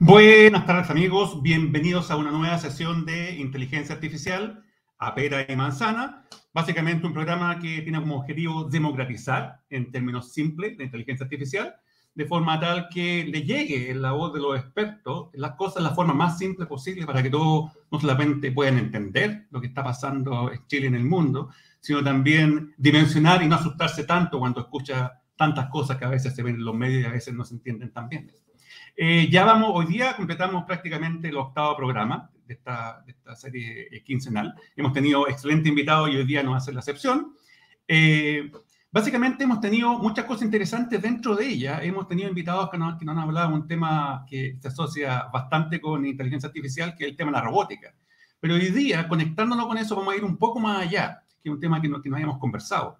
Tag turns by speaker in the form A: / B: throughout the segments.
A: Buenas tardes amigos, bienvenidos a una nueva sesión de inteligencia artificial a pera y manzana. Básicamente un programa que tiene como objetivo democratizar, en términos simples, la inteligencia artificial, de forma tal que le llegue la voz de los expertos las cosas la forma más simple posible para que todos no solamente puedan entender lo que está pasando en Chile y en el mundo, sino también dimensionar y no asustarse tanto cuando escucha tantas cosas que a veces se ven en los medios y a veces no se entienden tan bien. Eh, ya vamos, hoy día completamos prácticamente el octavo programa de esta, de esta serie eh, quincenal. Hemos tenido excelente invitados y hoy día no ser la excepción. Eh, básicamente hemos tenido muchas cosas interesantes dentro de ella. Hemos tenido invitados que nos, que nos han hablado de un tema que se asocia bastante con inteligencia artificial, que es el tema de la robótica. Pero hoy día, conectándonos con eso, vamos a ir un poco más allá, que es un tema que no, que no habíamos conversado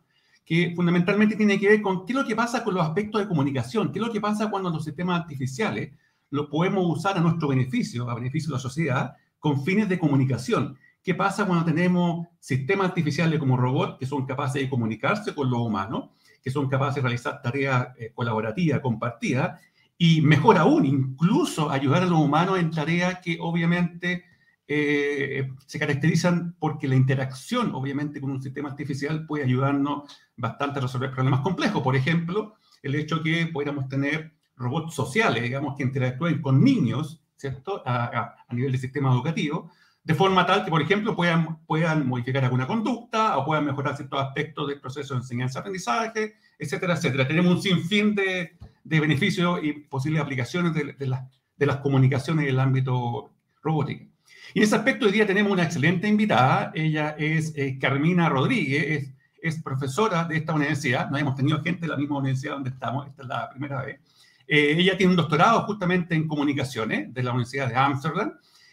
A: que fundamentalmente tiene que ver con qué es lo que pasa con los aspectos de comunicación, qué es lo que pasa cuando los sistemas artificiales los podemos usar a nuestro beneficio, a beneficio de la sociedad, con fines de comunicación. ¿Qué pasa cuando tenemos sistemas artificiales como robots que son capaces de comunicarse con los humanos, que son capaces de realizar tareas eh, colaborativas, compartidas, y mejor aún, incluso ayudar a los humanos en tareas que obviamente eh, se caracterizan porque la interacción, obviamente, con un sistema artificial puede ayudarnos bastante a resolver problemas complejos. Por ejemplo, el hecho que pudiéramos tener robots sociales, digamos, que interactúen con niños, ¿cierto?, a, nivel de sistema educativo, de forma tal que, por ejemplo, puedan, puedan modificar alguna conducta o puedan mejorar ciertos aspectos del proceso de enseñanza-aprendizaje, etcétera, etcétera. Tenemos un sinfín de, de beneficios y posibles aplicaciones de, de, de las comunicaciones en el ámbito robótico. Y en ese aspecto hoy día tenemos una excelente invitada. Ella es eh, Carmina Rodríguez, es, profesora de esta universidad. No hemos tenido gente de la misma universidad donde estamos, esta es la primera vez. Eh, ella tiene un doctorado justamente en comunicaciones de la Universidad de Amsterdam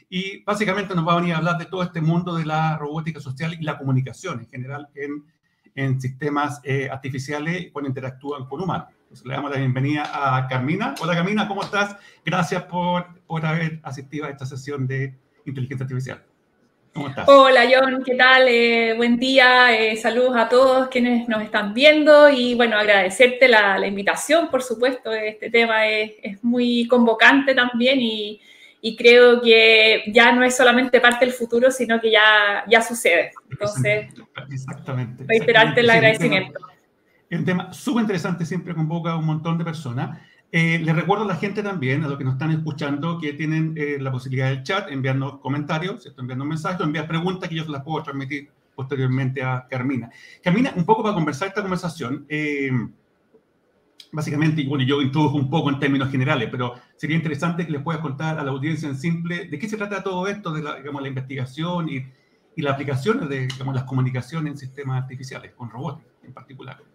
A: y básicamente nos va a venir a hablar de todo este mundo de la robótica social y la comunicación en general en, en sistemas eh, artificiales cuando interactúan con humanos. Entonces, le damos la bienvenida a Carmina. Hola Carmina, ¿cómo estás? Gracias por, por haber asistido a esta sesión de inteligencia artificial.
B: ¿Cómo estás? Hola John, ¿qué tal? Eh, buen día, eh, saludos a todos quienes nos están viendo y bueno, agradecerte la, la invitación, por supuesto, este tema es, es muy convocante también y, y, creo que ya no es solamente parte del futuro, sino que ya, ya sucede. Entonces, exactamente, reiterarte el agradecimiento.
A: Es un tema súper interesante, siempre convoca a un montón de personas. Eh, les recuerdo a la gente también, a los que nos están escuchando, que tienen eh, la posibilidad del chat, enviarnos comentarios, enviando mensajes, o enviar preguntas que yo las puedo transmitir posteriormente a Carmina. Carmina, un poco para conversar esta conversación, eh, básicamente, bueno, yo introdujo un poco en términos generales, pero sería interesante que les puedas contar a la audiencia en simple de qué se trata todo esto de la, digamos, la investigación y, y la aplicación de digamos, las comunicaciones en sistemas artificiales, con robots en particular.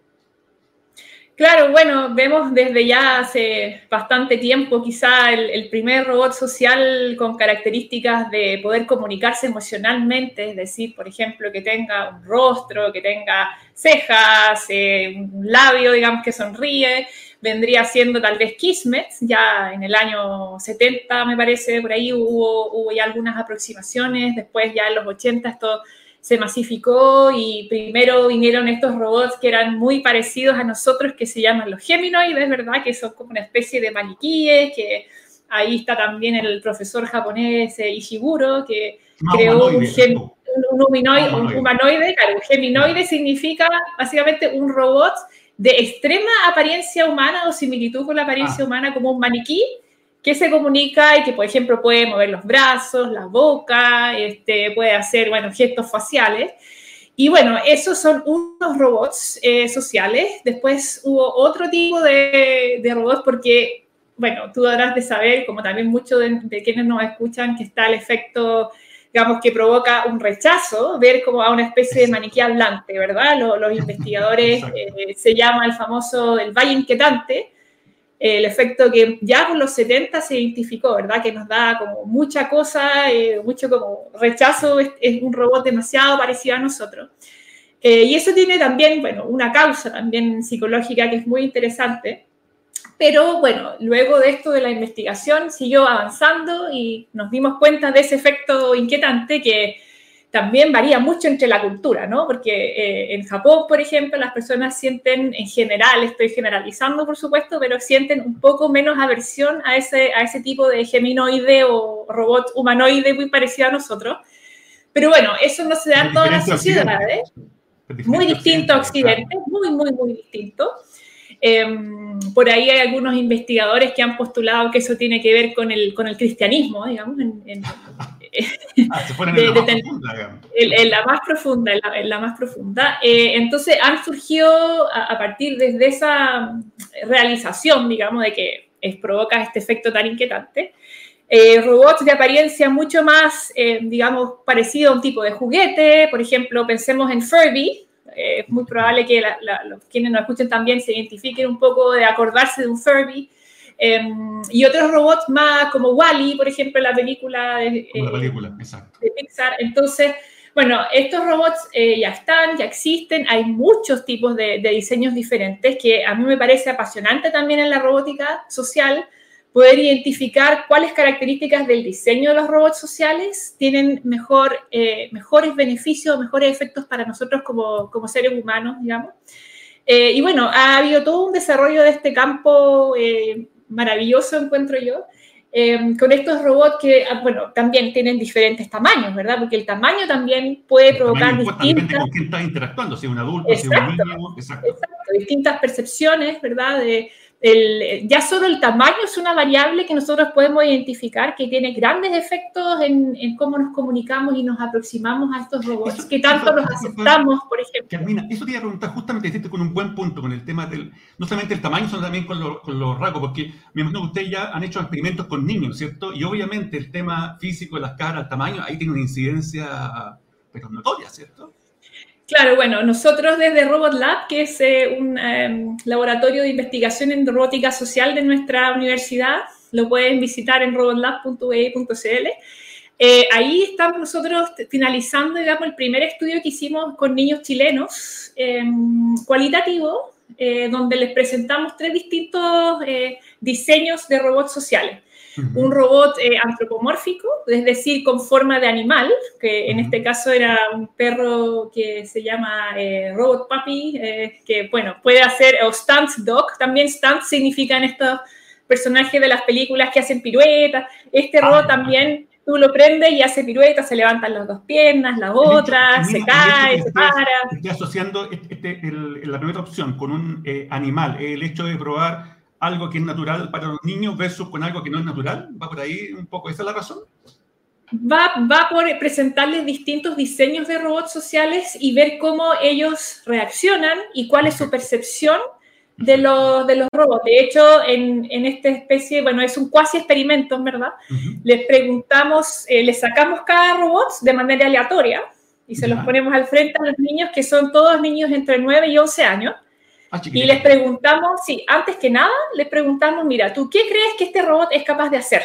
B: Claro, bueno, vemos desde ya hace bastante tiempo quizá el, primer robot social con características de poder comunicarse emocionalmente, es decir, por ejemplo, que tenga un rostro, que tenga cejas, eh, un labio, digamos, que sonríe, vendría siendo tal vez Kismet, ya en el año 70 me parece, por ahí hubo, hubo ya algunas aproximaciones, después ya en los 80 esto se masificó y primero vinieron estos robots que eran muy parecidos a nosotros, que se llaman los geminoides, ¿verdad? Que son como una especie de maniquíes, que ahí está también el profesor japonés eh, Ishiguro, que creó un, humanoide, un, humanoide, claro, un geminoide significa básicamente un robot de extrema apariencia humana o similitud con la apariencia ah. humana como un maniquí, que se comunica y que, por ejemplo, puede mover los brazos, la boca, este, puede hacer, bueno, gestos faciales. Y bueno, esos son unos robots eh, sociales. Después hubo otro tipo de, de, robots porque, bueno, tú habrás de saber, como también muchos de, quienes nos escuchan, que está el efecto, digamos, que provoca un rechazo, ver como a una especie de maniquí hablante, ¿verdad? Los, los investigadores eh, se llama el famoso el valle inquietante, el efecto que ya por los 70 se identificó, ¿verdad? Que nos da como mucha cosa, eh, mucho como rechazo, es, un robot demasiado parecido a nosotros. Eh, y eso tiene también, bueno, una causa también psicológica que es muy interesante. Pero bueno, luego de esto de la investigación siguió avanzando y nos dimos cuenta de ese efecto inquietante que también varía mucho entre la cultura, ¿no? Porque eh, en Japón, por ejemplo, las personas sienten, en general, estoy generalizando, por supuesto, pero sienten un poco menos aversión a ese, a ese tipo de geminoide o robot humanoide muy parecido a nosotros. Pero bueno, eso no se da en todas las sociedades. Muy distinto a Occidente, muy, muy, muy distinto. Em, por ahí hay algunos investigadores que han postulado que eso tiene que ver con el, con el cristianismo, digamos, en,
A: Ah, se ponen en, la más profunda,
B: en, la más profunda, en la, más profunda. Eh, entonces han surgido a, partir de esa realización, digamos, de que es, provoca este efecto tan inquietante, eh, robots de apariencia mucho más, eh, digamos, parecido a un tipo de juguete. Por ejemplo, pensemos en Furby. es muy probable que los quienes nos escuchen también se identifiquen un poco de acordarse de un Furby. Em, y otros robots más como Wally, por ejemplo, la película de,
A: la película, exacto.
B: de Pixar. Entonces, bueno, estos robots eh, ya están, ya existen, hay muchos tipos de, diseños diferentes que a mí me parece apasionante también en la robótica social poder identificar cuáles características del diseño de los robots sociales tienen mejor, eh, mejores beneficios, mejores efectos para nosotros como, como seres humanos, digamos. Eh, y bueno, ha habido todo un desarrollo de este campo maravilloso, encuentro yo, em, con estos robots que, ah, bueno, también tienen diferentes tamaños, ¿verdad? Porque el tamaño también puede provocar distintas...
A: con quién interactuando, si es un adulto, si es un niño,
B: exacto. exacto. distintas percepciones, ¿verdad? De, ya solo el tamaño es una variable que nosotros podemos identificar que tiene grandes efectos en, cómo nos comunicamos y nos aproximamos a estos robots, que tanto los aceptamos, por ejemplo.
A: Carmina, eso te iba a preguntar, justamente con un buen punto, con el tema del, no solamente el tamaño, sino también con, con los rasgos, porque me imagino que ustedes ya han hecho experimentos con niños, ¿cierto? Y obviamente el tema físico las caras, el tamaño, ahí tiene una incidencia, pero notoria, ¿cierto?
B: Claro, bueno, nosotros desde Robot Lab, que es eh, un em, laboratorio de investigación en robótica social de nuestra universidad, lo pueden visitar en robotlab.ue.cl. Eh, ahí estamos nosotros finalizando, digamos, el primer estudio que hicimos con niños chilenos, em, cualitativo, eh, donde les presentamos tres distintos diseños de robots sociales un robot eh, antropomórfico, es decir, con forma de animal, que en este caso era un perro que se llama eh, Robot Puppy, eh, que bueno, puede hacer, o Stunt Dog, también Stunt significan estos personajes de las películas que hacen piruetas, este ah, robot también tú lo prendes y hace piruetas, se levantan las dos piernas, las otras, se cae, se para.
A: Estoy asociando este, este la primera opción con un animal, el hecho de probar algo que es natural para los niños versus con algo que no es natural? ¿Va por ahí un poco? ¿Esa es la razón?
B: Va, va por presentarles distintos diseños de robots sociales y ver cómo ellos reaccionan y cuál es su percepción de los, de los robots. De hecho, en, en esta especie, bueno, es un cuasi experimento, ¿verdad? Les preguntamos, eh, les sacamos cada robot de manera aleatoria y se los ponemos al frente a los niños, que son todos niños entre 9 y 11 años Ah, y les preguntamos, sí, antes que nada, les preguntamos, mira, ¿tú qué crees que este robot es capaz de hacer?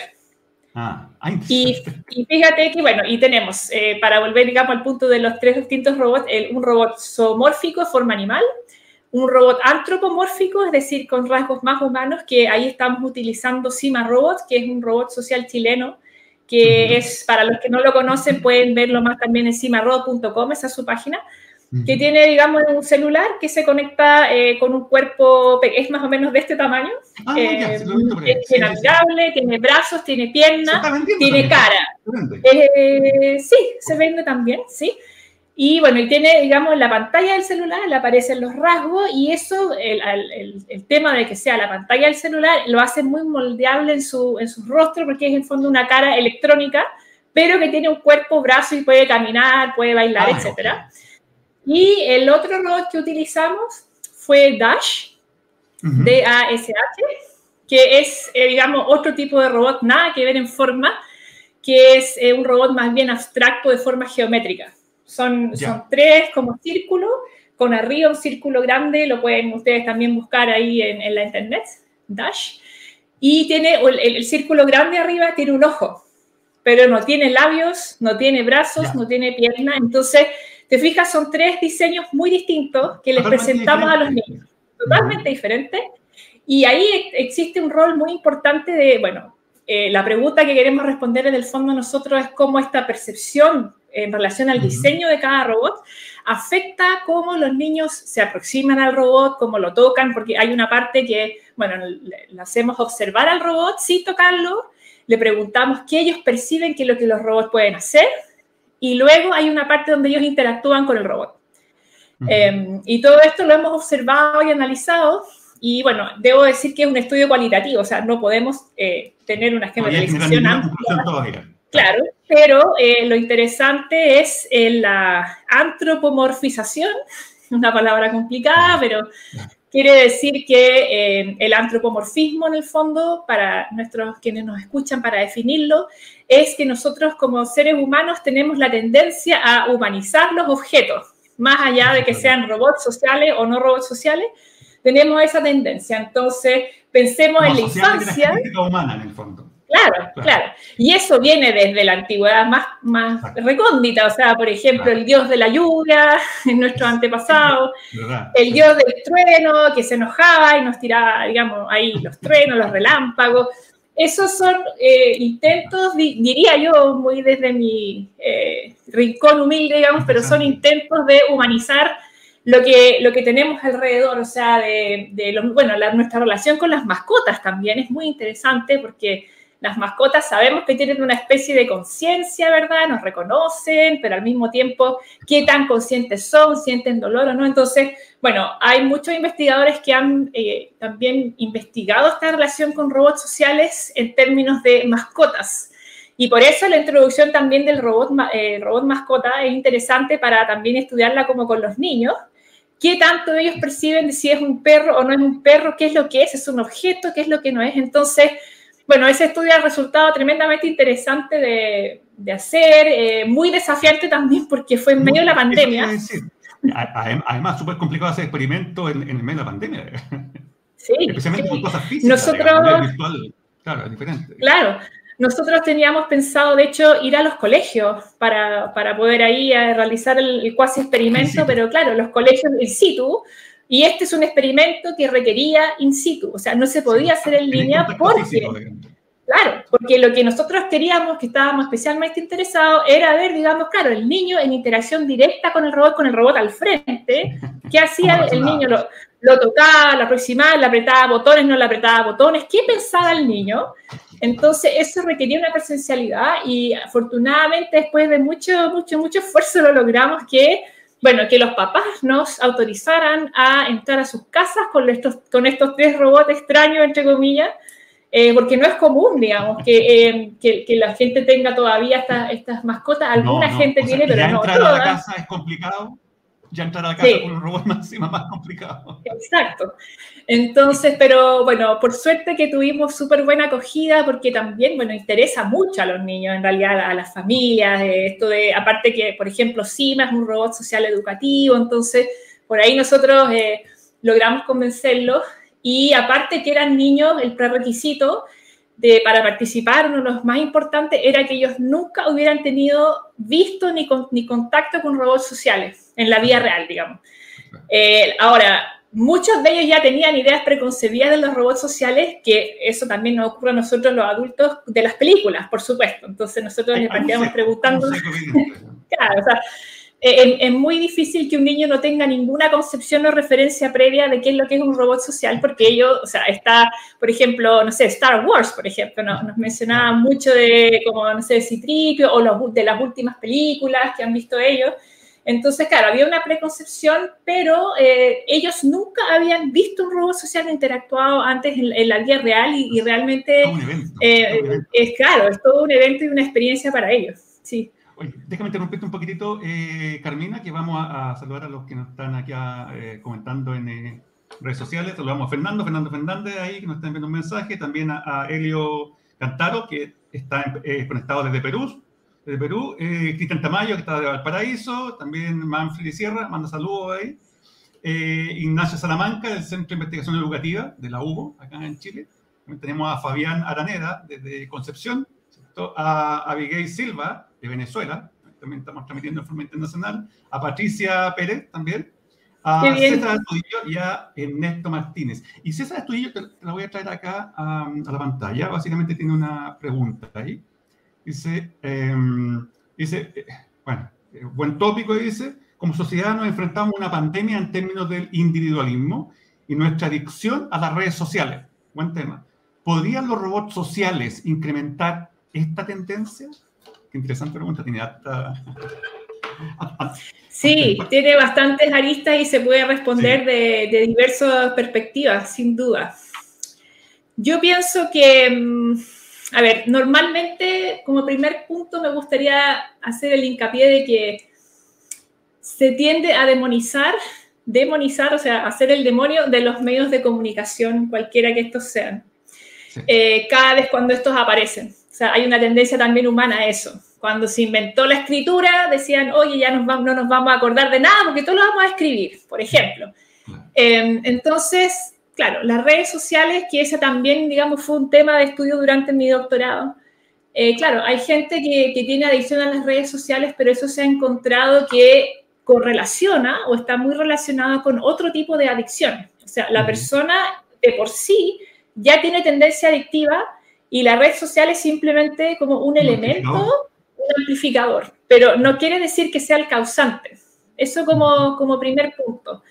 B: Ah, y, y, fíjate que, bueno, y tenemos, eh, para volver, digamos, al punto de los tres distintos robots, un robot zoomórfico de forma animal, un robot antropomórfico, es decir, con rasgos más humanos, que ahí estamos utilizando Cima Robot, que es un robot social chileno, que es, para los que no lo conocen, pueden verlo más también en cimarobot.com, esa es su página que tiene, digamos, un celular que se conecta eh, con un cuerpo, es más o menos de este tamaño. Ah, eh, es navegable, tiene brazos, tiene piernas, tiene cara. Eh, sí, se vende también, sí. Y bueno, y tiene, digamos, en la pantalla del celular le aparecen los rasgos y eso, el, el, el, tema de que sea la pantalla del celular, lo hace muy moldeable en su, en su rostro porque es en fondo una cara electrónica, pero que tiene un cuerpo, brazo y puede caminar, puede bailar, ah, etcétera. Y el otro robot que utilizamos fue Dash, D-A-S-H, que es, eh, digamos, otro tipo de robot, nada que ver en forma, que es eh, un robot más bien abstracto de forma geométrica. Son, son tres como círculos, con arriba un círculo grande, lo pueden ustedes también buscar ahí en, la internet, Dash. Y tiene el, el, círculo grande arriba tiene un ojo, pero no tiene labios, no tiene brazos, no tiene pierna, entonces te fijas, son tres diseños muy distintos que les presentamos a los niños, totalmente diferentes. Y ahí existe un rol muy importante de, bueno, eh, la pregunta que queremos responder en el fondo nosotros es cómo esta percepción en relación al diseño de cada robot afecta cómo los niños se aproximan al robot, cómo lo tocan, porque hay una parte que, bueno, le, hacemos observar al robot sin tocarlo, le preguntamos qué ellos perciben que es lo que los robots pueden hacer, y luego hay una parte donde ellos interactúan con el robot. Em, y todo esto lo hemos observado y analizado, y bueno, debo decir que es un estudio cualitativo, o sea, no podemos eh, tener una generalización amplia. Claro, pero eh, lo interesante es eh, la antropomorfización, una palabra complicada, pero quiere decir que eh, el antropomorfismo en el fondo, para nuestros quienes nos escuchan, para definirlo, es que nosotros como seres humanos tenemos la tendencia a humanizar los objetos, más allá de que sean robots sociales o no robots sociales, tenemos esa tendencia. Entonces, pensemos en la infancia.
A: humana, en el fondo.
B: Claro, claro, Y eso viene desde la antigüedad más, más recóndita, o sea, por ejemplo, el dios de la lluvia, en nuestros antepasados, el dios del trueno que se enojaba y nos tiraba, digamos, ahí los truenos, los relámpagos. Esos son eh, intentos, diría yo, muy desde mi eh, rincón humilde, digamos, pero son intentos de humanizar lo que, lo que tenemos alrededor, o sea, de, de bueno, nuestra relación con las mascotas también es muy interesante porque las mascotas sabemos que tienen una especie de conciencia, ¿verdad? Nos reconocen, pero al mismo tiempo, ¿qué tan conscientes son? ¿Sienten dolor o no? Entonces, bueno, hay muchos investigadores que han eh, también investigado esta relación con robots sociales en términos de mascotas. Y por eso la introducción también del robot, eh, robot mascota es interesante para también estudiarla como con los niños. ¿Qué tanto ellos perciben de si es un perro o no es un perro? ¿Qué es lo que es? ¿Es un objeto? ¿Qué es lo que no es? Entonces, bueno, ese estudio ha resultado tremendamente interesante de, de hacer, eh, muy desafiante también porque fue en medio de la pandemia.
A: Además, súper complicado hacer experimentos en, en, medio de la pandemia.
B: Sí.
A: Especialmente con cosas físicas.
B: Nosotros.
A: virtual, claro, es diferente.
B: Claro. Nosotros teníamos pensado, de hecho, ir a los colegios para, para poder ahí realizar el, el cuasi experimento, pero claro, los colegios in situ y este es un experimento que requería in situ, o sea, no se podía hacer en línea porque, claro, porque lo que nosotros queríamos, que estábamos especialmente interesados, era ver, digamos, claro, el niño en interacción directa con el robot, con el robot al frente, ¿qué hacía el niño? Lo, lo tocaba, lo aproximaba, le apretaba botones, no le apretaba botones, ¿qué pensaba el niño? Entonces, eso requería una presencialidad y afortunadamente después de mucho, mucho, mucho esfuerzo lo logramos que bueno, que los papás nos autorizaran a entrar a sus casas con estos, con estos tres robots extraños, entre comillas, eh, porque no es común, digamos, que, eh, que, que, la gente tenga todavía estas estas mascotas. Alguna gente tiene, pero no
A: entrar a la casa es complicado ya entrar a la casa con un robot más, más complicado.
B: Exacto. Entonces, pero bueno, por suerte que tuvimos súper buena acogida porque también, bueno, interesa mucho a los niños, en realidad a las familias, esto de, aparte que, por ejemplo, CIMA es un robot social educativo, entonces por ahí nosotros eh, logramos convencerlos y aparte que eran niños, el prerequisito de, para participar, uno de los más importantes era que ellos nunca hubieran tenido visto ni, ni contacto con robots sociales en la vida real, digamos. Eh, ahora, muchos de ellos ya tenían ideas preconcebidas de los robots sociales, que eso también nos ocurre a nosotros los adultos de las películas, por supuesto. Entonces nosotros les partíamos preguntando... claro, o sea, eh, es, muy difícil que un niño no tenga ninguna concepción o referencia previa de qué es lo que es un robot social, porque ellos, o sea, está, por ejemplo, no sé, Star Wars, por ejemplo, nos mencionaba mucho de, como, no sé, Citripio o los, de las últimas películas que han visto ellos. Entonces, claro, había una preconcepción, pero eh, ellos nunca habían visto un robot social interactuado antes en, la vida real y, realmente eh, es claro, es todo un evento y una experiencia para ellos. Sí.
A: Oye, déjame interrumpirte un poquitito, eh, Carmina, que vamos a, saludar a los que nos están aquí comentando en redes sociales. Saludamos a Fernando, Fernando Fernández ahí, que nos está enviando un mensaje. También a, a Helio Cantaro, que está conectado desde Perú de Perú, eh, Cristian Tamayo, que está de Valparaíso, también Manfred Sierra, manda saludos ahí, eh, Ignacio Salamanca, del Centro de Investigación Educativa de la UBO, acá en Chile, también tenemos a Fabián Araneda, desde Concepción, a Abigail Silva, de Venezuela, también estamos transmitiendo en forma internacional, a Patricia Pérez también, a César Estudillo y a Ernesto Martínez. Y César Estudillo, te, la voy a traer acá a la pantalla, básicamente tiene una pregunta ahí. Dice, em, dice bueno, eh, buen tópico dice, como sociedad nos enfrentamos a una pandemia en términos del individualismo y nuestra adicción a las redes sociales. Buen tema. ¿Podrían los robots sociales incrementar esta tendencia? Qué interesante pregunta, tiene hasta...
B: Sí, tiene bastantes aristas y se puede responder de, de diversas perspectivas, sin duda. Yo pienso que, mm, a ver, normalmente como primer punto me gustaría hacer el hincapié de que se tiende a demonizar, demonizar, o sea, hacer el demonio de los medios de comunicación, cualquiera que estos sean, eh, cada vez cuando estos aparecen. O sea, hay una tendencia también humana a eso. Cuando se inventó la escritura, decían, oye, ya nos no nos vamos a acordar de nada porque todo lo vamos a escribir, por ejemplo. Em, entonces, claro, las redes sociales, que ese también, digamos, fue un tema de estudio durante mi doctorado. Eh, claro, hay gente que, tiene adicción a las redes sociales, pero eso se ha encontrado que correlaciona o está muy relacionado con otro tipo de adicción. O sea, la persona de por sí ya tiene tendencia adictiva y la red social es simplemente como un elemento, un amplificador, pero no quiere decir que sea el causante. Eso como, como primer punto.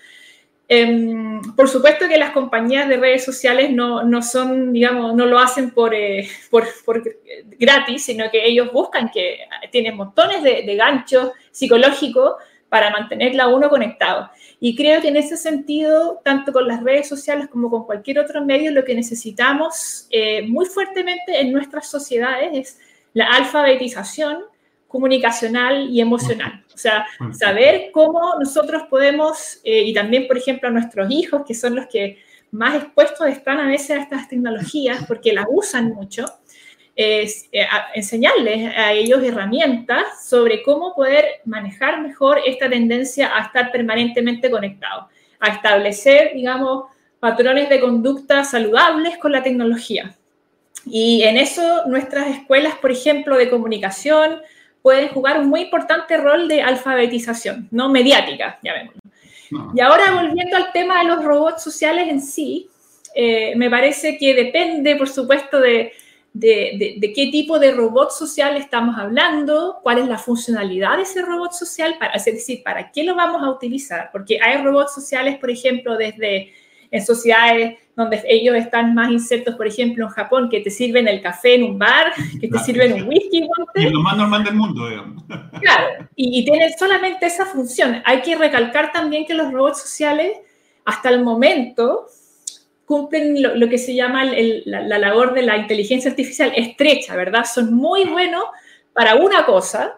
B: Em, por supuesto que las compañías de redes sociales no, no son, digamos, no lo hacen por, eh, por, por, gratis, sino que ellos buscan que tienen montones de, de, ganchos psicológicos para mantenerla a uno conectado. Y creo que en ese sentido, tanto con las redes sociales como con cualquier otro medio, lo que necesitamos eh, muy fuertemente en nuestras sociedades es la alfabetización comunicacional y emocional. O sea, saber cómo nosotros podemos, eh, y también, por ejemplo, a nuestros hijos, que son los que más expuestos están a veces a estas tecnologías porque las usan mucho, es eh, enseñarles a ellos herramientas sobre cómo poder manejar mejor esta tendencia a estar permanentemente conectados, a establecer, digamos, patrones de conducta saludables con la tecnología. Y en eso nuestras escuelas, por ejemplo, de comunicación, pueden jugar un muy importante rol de alfabetización, no mediática, ya vemos. Y ahora volviendo al tema de los robots sociales en sí, eh, me parece que depende, por supuesto, de, de, de, qué tipo de robot social estamos hablando, cuál es la funcionalidad de ese robot social, para, es decir, para qué lo vamos a utilizar, porque hay robots sociales, por ejemplo, desde en sociedades donde ellos están más insertos, por ejemplo, en Japón, que te sirven el café en un bar, que te sirven un whisky.
A: Y es lo más normal del mundo, digamos.
B: Claro, y, y tienen solamente esa función. Hay que recalcar también que los robots sociales, hasta el momento, cumplen lo, que se llama la, la, labor de la inteligencia artificial estrecha, ¿verdad? Son muy buenos para una cosa,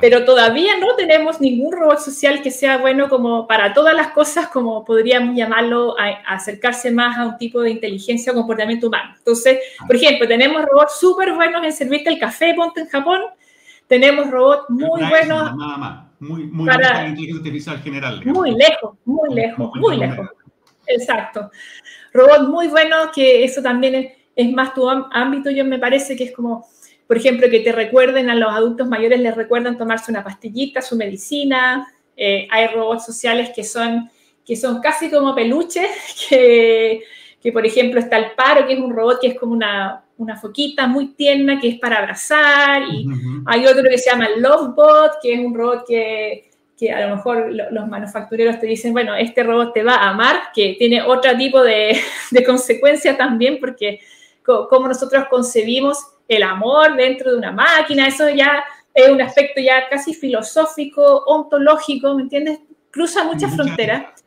B: pero todavía no tenemos ningún robot social que sea bueno como para todas las cosas, como podríamos llamarlo, a, acercarse más a un tipo de inteligencia o comportamiento humano. Entonces, por ejemplo, tenemos robots súper buenos en servirte el café, ponte en Japón, tenemos robots muy buenos.
A: Nada más. Muy, muy para, inteligencia artificial general.
B: Muy lejos, muy lejos, muy, lejos. Exacto. Robots muy buenos, que eso también es, es más tu ámbito, yo me parece que es como por ejemplo, que te recuerden a los adultos mayores, les recuerdan tomarse una pastillita, su medicina. Eh, hay robots sociales que son, que son casi como peluches, que, que, por ejemplo está el paro, que es un robot que es como una, una foquita muy tierna, que es para abrazar. Y hay otro que se llama Lovebot, que es un robot que, que a lo mejor los manufactureros te dicen, bueno, este robot te va a amar, que tiene otro tipo de, de consecuencia también, porque como nosotros concebimos el amor dentro de una máquina, eso ya es un aspecto ya casi filosófico, ontológico, ¿me entiendes? Cruza muchas fronteras.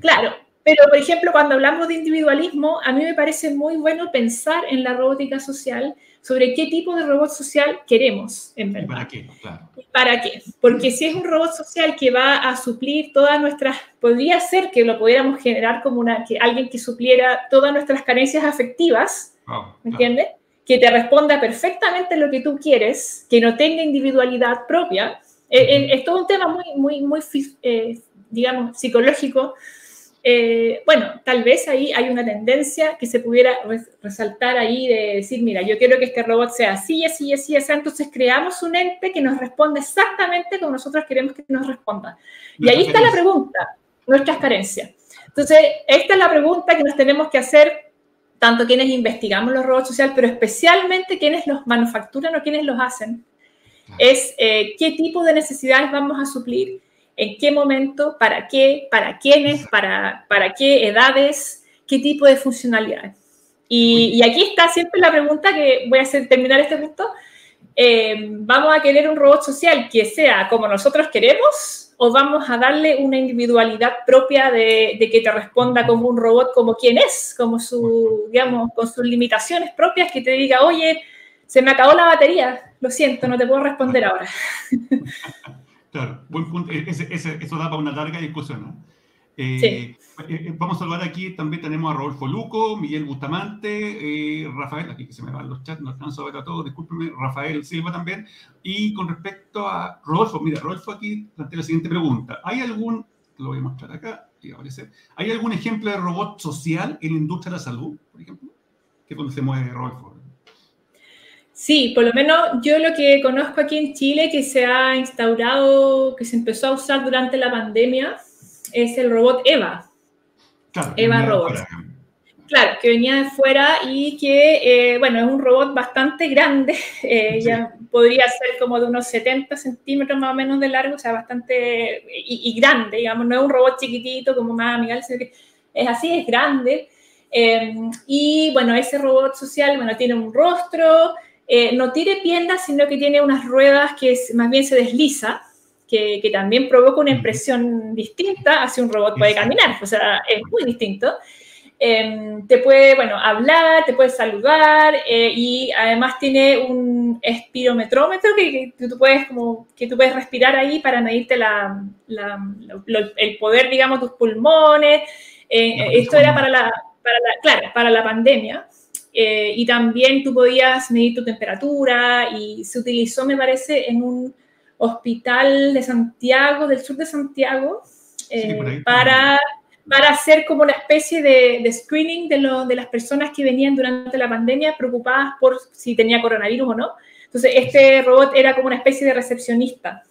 B: claro, pero por ejemplo, cuando hablamos de individualismo, a mí me parece muy bueno pensar en la robótica social sobre qué tipo de robot social queremos, en verdad.
A: ¿Para qué? Claro.
B: ¿Para qué? Porque si es un robot social que va a suplir todas nuestras, podría ser que lo pudiéramos generar como una, que alguien que supliera todas nuestras carencias afectivas, ¿me entiendes? Que te responda perfectamente lo que tú quieres, que no tenga individualidad propia. Eh, eh, es todo un tema muy, muy, muy, eh, digamos, psicológico. bueno, tal vez ahí hay una tendencia que se pudiera resaltar ahí de decir, mira, yo quiero que este robot sea así, así, así, así. Entonces creamos un ente que nos responde exactamente como nosotros queremos que nos responda. Y ahí está la pregunta, nuestras carencias. Entonces, esta es la pregunta que nos tenemos que hacer tanto quienes investigamos los robots sociales, pero especialmente quienes los manufacturan o quienes los hacen. Es eh, qué tipo de necesidades vamos a suplir, en qué momento, para qué, para quiénes, para, para qué edades, qué tipo de funcionalidades. Y, aquí está siempre la pregunta que voy a hacer, terminar este punto. Eh, ¿Vamos a querer un robot social que sea como nosotros queremos o vamos a darle una individualidad propia de, que te responda como un robot como quien es, como su, digamos, con sus limitaciones propias, que te diga, oye, se me acabó la batería, lo siento, no te puedo responder ahora.
A: Claro, buen punto. E-, eso da para una larga discusión. ¿no? Eh, eh, eh, vamos a saludar aquí, también tenemos a Rodolfo Luco, Miguel Bustamante, Rafael, aquí que se me van los chats, no alcanzo a ver a todos, discúlpenme, Rafael Silva también. Y con respecto a Rodolfo, mira, Rodolfo aquí plantea la siguiente pregunta. ¿Hay algún, lo voy a mostrar acá, y aparecer, ¿hay algún ejemplo de robot social en la industria de la salud, por ejemplo? ¿Qué conocemos de Rodolfo?
B: Sí, por lo menos yo lo que conozco aquí en Chile que se ha instaurado, que se empezó a usar durante la pandemia, es el robot Eva. Eva Robot. Claro, que venía de fuera y que, eh, bueno, es un robot bastante grande, eh, ya podría ser como de unos 70 centímetros más o menos de largo, o sea, bastante, y, grande, digamos, no es un robot chiquitito como más amigable, sino que es así, es grande. Eh, y bueno, ese robot social, bueno, tiene un rostro, no tiene piernas, sino que tiene unas ruedas que más bien se desliza, que, también provoca una impresión distinta hacia un robot puede caminar, o sea, es muy distinto. Em, te puede, bueno, hablar, te puede saludar eh, y además tiene un espirometrómetro que, tú puedes como que tú puedes respirar ahí para medirte la, el poder, digamos, tus pulmones. Eh, esto era para la, para la, claro, para la pandemia. Eh, y también tú podías medir tu temperatura y se utilizó, me parece, en un hospital de Santiago, del sur de Santiago, eh, para, para hacer como una especie de, screening de, lo, de las personas que venían durante la pandemia preocupadas por si tenía coronavirus o no. Entonces, este robot era como una especie de recepcionista.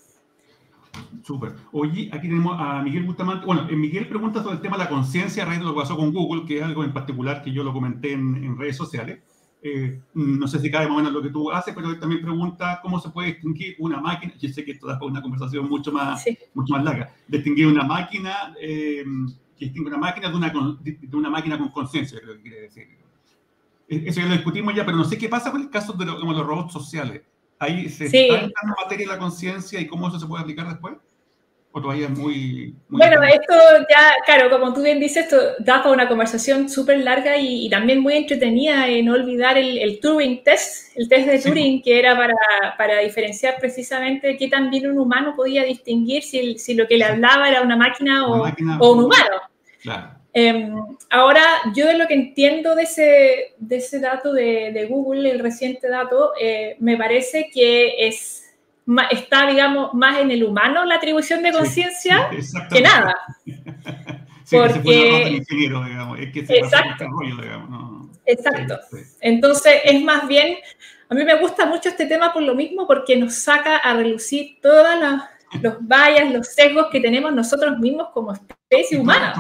A: Súper. Oye, aquí tenemos a Miguel Bustamante. Bueno, eh, Miguel pregunta sobre el tema de la conciencia a raíz de lo que pasó con Google, que es algo en particular que yo lo comenté en, redes sociales. Eh, no sé si cabe más o menos lo que tú haces, pero él también pregunta cómo se puede distinguir una máquina. Yo sé que esto da para una conversación mucho más, mucho más larga. Distinguir una máquina, eh, distingue una máquina de una, de una máquina con conciencia, creo que quiere decir. Eso ya lo discutimos ya, pero no sé qué pasa con el caso de los, los robots sociales. Ahí se está entrando materia de la conciencia y cómo eso se puede aplicar después todavía es muy,
B: bueno, esto ya, claro, como tú bien dices, esto da para una conversación súper larga y, también muy entretenida en no olvidar el, Turing test, el test de Turing, que era para, para, diferenciar precisamente qué tan bien un humano podía distinguir si, si lo que le hablaba era una máquina, o, o, un humano. Claro. Em, ahora, yo de lo que entiendo de ese, de ese dato de, de Google, el reciente dato, eh, me parece que es está, digamos, más en el humano la atribución de conciencia que nada.
A: Sí, porque... el ingeniero, digamos. Es que se exacto.
B: rollo, digamos. Exacto. Entonces, es más bien, a mí me gusta mucho este tema por lo mismo, porque nos saca a relucir todos los vallas, los sesgos que tenemos nosotros mismos como especie humana.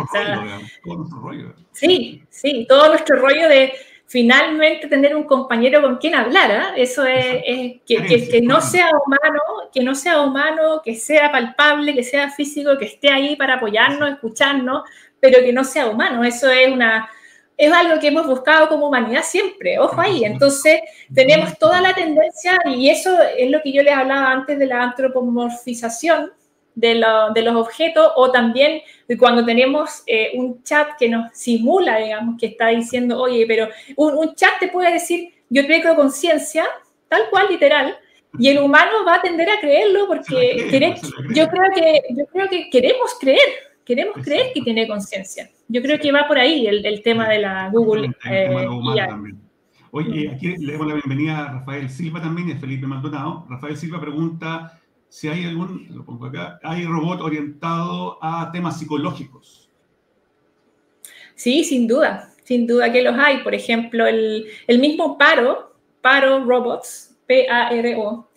B: todo nuestro rollo. Sí, sí, todo nuestro rollo de finalmente tener un compañero con quien hablar, ¿ah? eso es, que, no sea humano, que no sea humano, que sea palpable, que sea físico, que esté ahí para apoyarnos, escucharnos, pero que no sea humano, eso es una es algo que hemos buscado como humanidad siempre, ojo ahí, entonces tenemos toda la tendencia y eso es lo que yo les hablaba antes de la antropomorfización, de, los objetos o también cuando tenemos eh, un chat que nos simula, digamos, que está diciendo, oye, pero un, chat te puede decir, yo tengo conciencia, tal cual, literal, y el humano va a tender a creerlo porque yo, creo que, yo creo que queremos creer, queremos creer que tiene conciencia. Yo creo que va por ahí el, tema de la Google. Eh,
A: Oye, aquí le damos la bienvenida a Rafael Silva también y a Felipe Maldonado. Rafael Silva pregunta si hay algún, lo pongo acá, hay robot orientado a temas psicológicos.
B: Sí, sin duda, sin duda que los hay. Por ejemplo, el, mismo Paro, Paro Robots, P-A-R-O,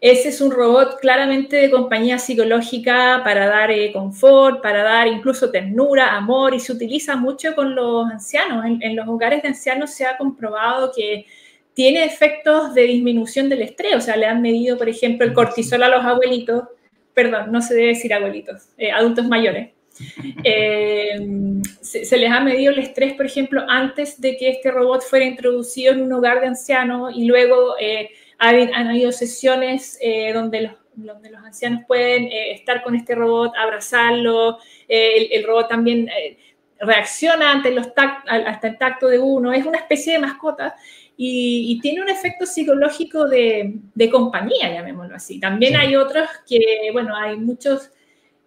B: ese es un robot claramente de compañía psicológica para dar eh, confort, para dar incluso ternura, amor, y se utiliza mucho con los ancianos. En, en, los hogares de ancianos se ha comprobado que tiene efectos de disminución del estrés, o sea, le han medido, por ejemplo, el cortisol a los abuelitos, perdón, no se debe decir abuelitos, eh, adultos mayores. Eh, se, les ha medido el estrés, por ejemplo, antes de que este robot fuera introducido en un hogar de ancianos y luego eh, han, habido sesiones donde, los, donde los ancianos pueden estar con este robot, abrazarlo, el, robot también reacciona ante, los hasta el tacto de uno, es una especie de mascota y, tiene un efecto psicológico de, compañía, llamémoslo así. También hay otros que, bueno, hay muchos,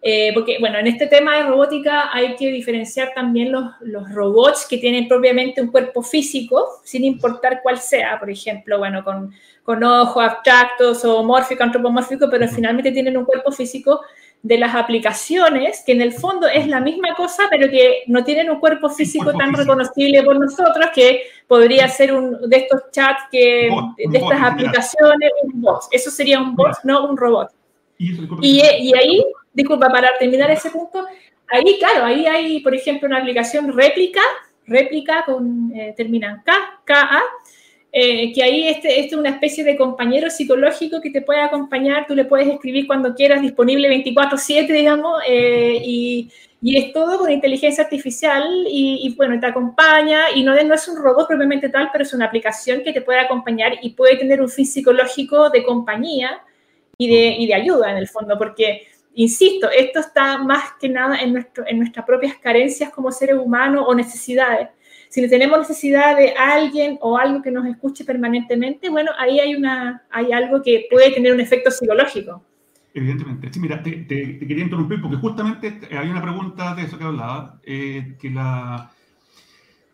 B: eh, porque, bueno, en este tema de robótica hay que diferenciar también los, los, robots que tienen propiamente un cuerpo físico, sin importar cuál sea, por ejemplo, bueno, con, con ojos abstractos o mórfico, antropomórfico, pero finalmente tienen un cuerpo físico de las aplicaciones, que en el fondo es la misma cosa, pero que no tienen un cuerpo físico tan reconocible por nosotros, que podría ser un de estos chats, que, de estas aplicaciones, un bot. Eso sería un bot, no un robot. Y, y, ahí, disculpa, para terminar ese punto, ahí, claro, ahí hay, por ejemplo, una aplicación réplica, réplica con, eh, termina K, KA, eh, que ahí este, este, es una especie de compañero psicológico que te puede acompañar, tú le puedes escribir cuando quieras, disponible 24/7, digamos, eh, y, y, es todo con inteligencia artificial y, bueno, te acompaña y no, no es un robot propiamente tal, pero es una aplicación que te puede acompañar y puede tener un fin psicológico de compañía y de, y de ayuda en el fondo, porque insisto, esto está más que nada en, nuestro, en nuestras propias carencias como seres humanos o necesidades si tenemos necesidad de alguien o algo que nos escuche permanentemente, bueno, ahí hay, una, hay algo que puede tener un efecto psicológico.
A: Evidentemente. Sí, mira, te, quería interrumpir porque justamente hay una pregunta de eso que hablaba, eh, que, la,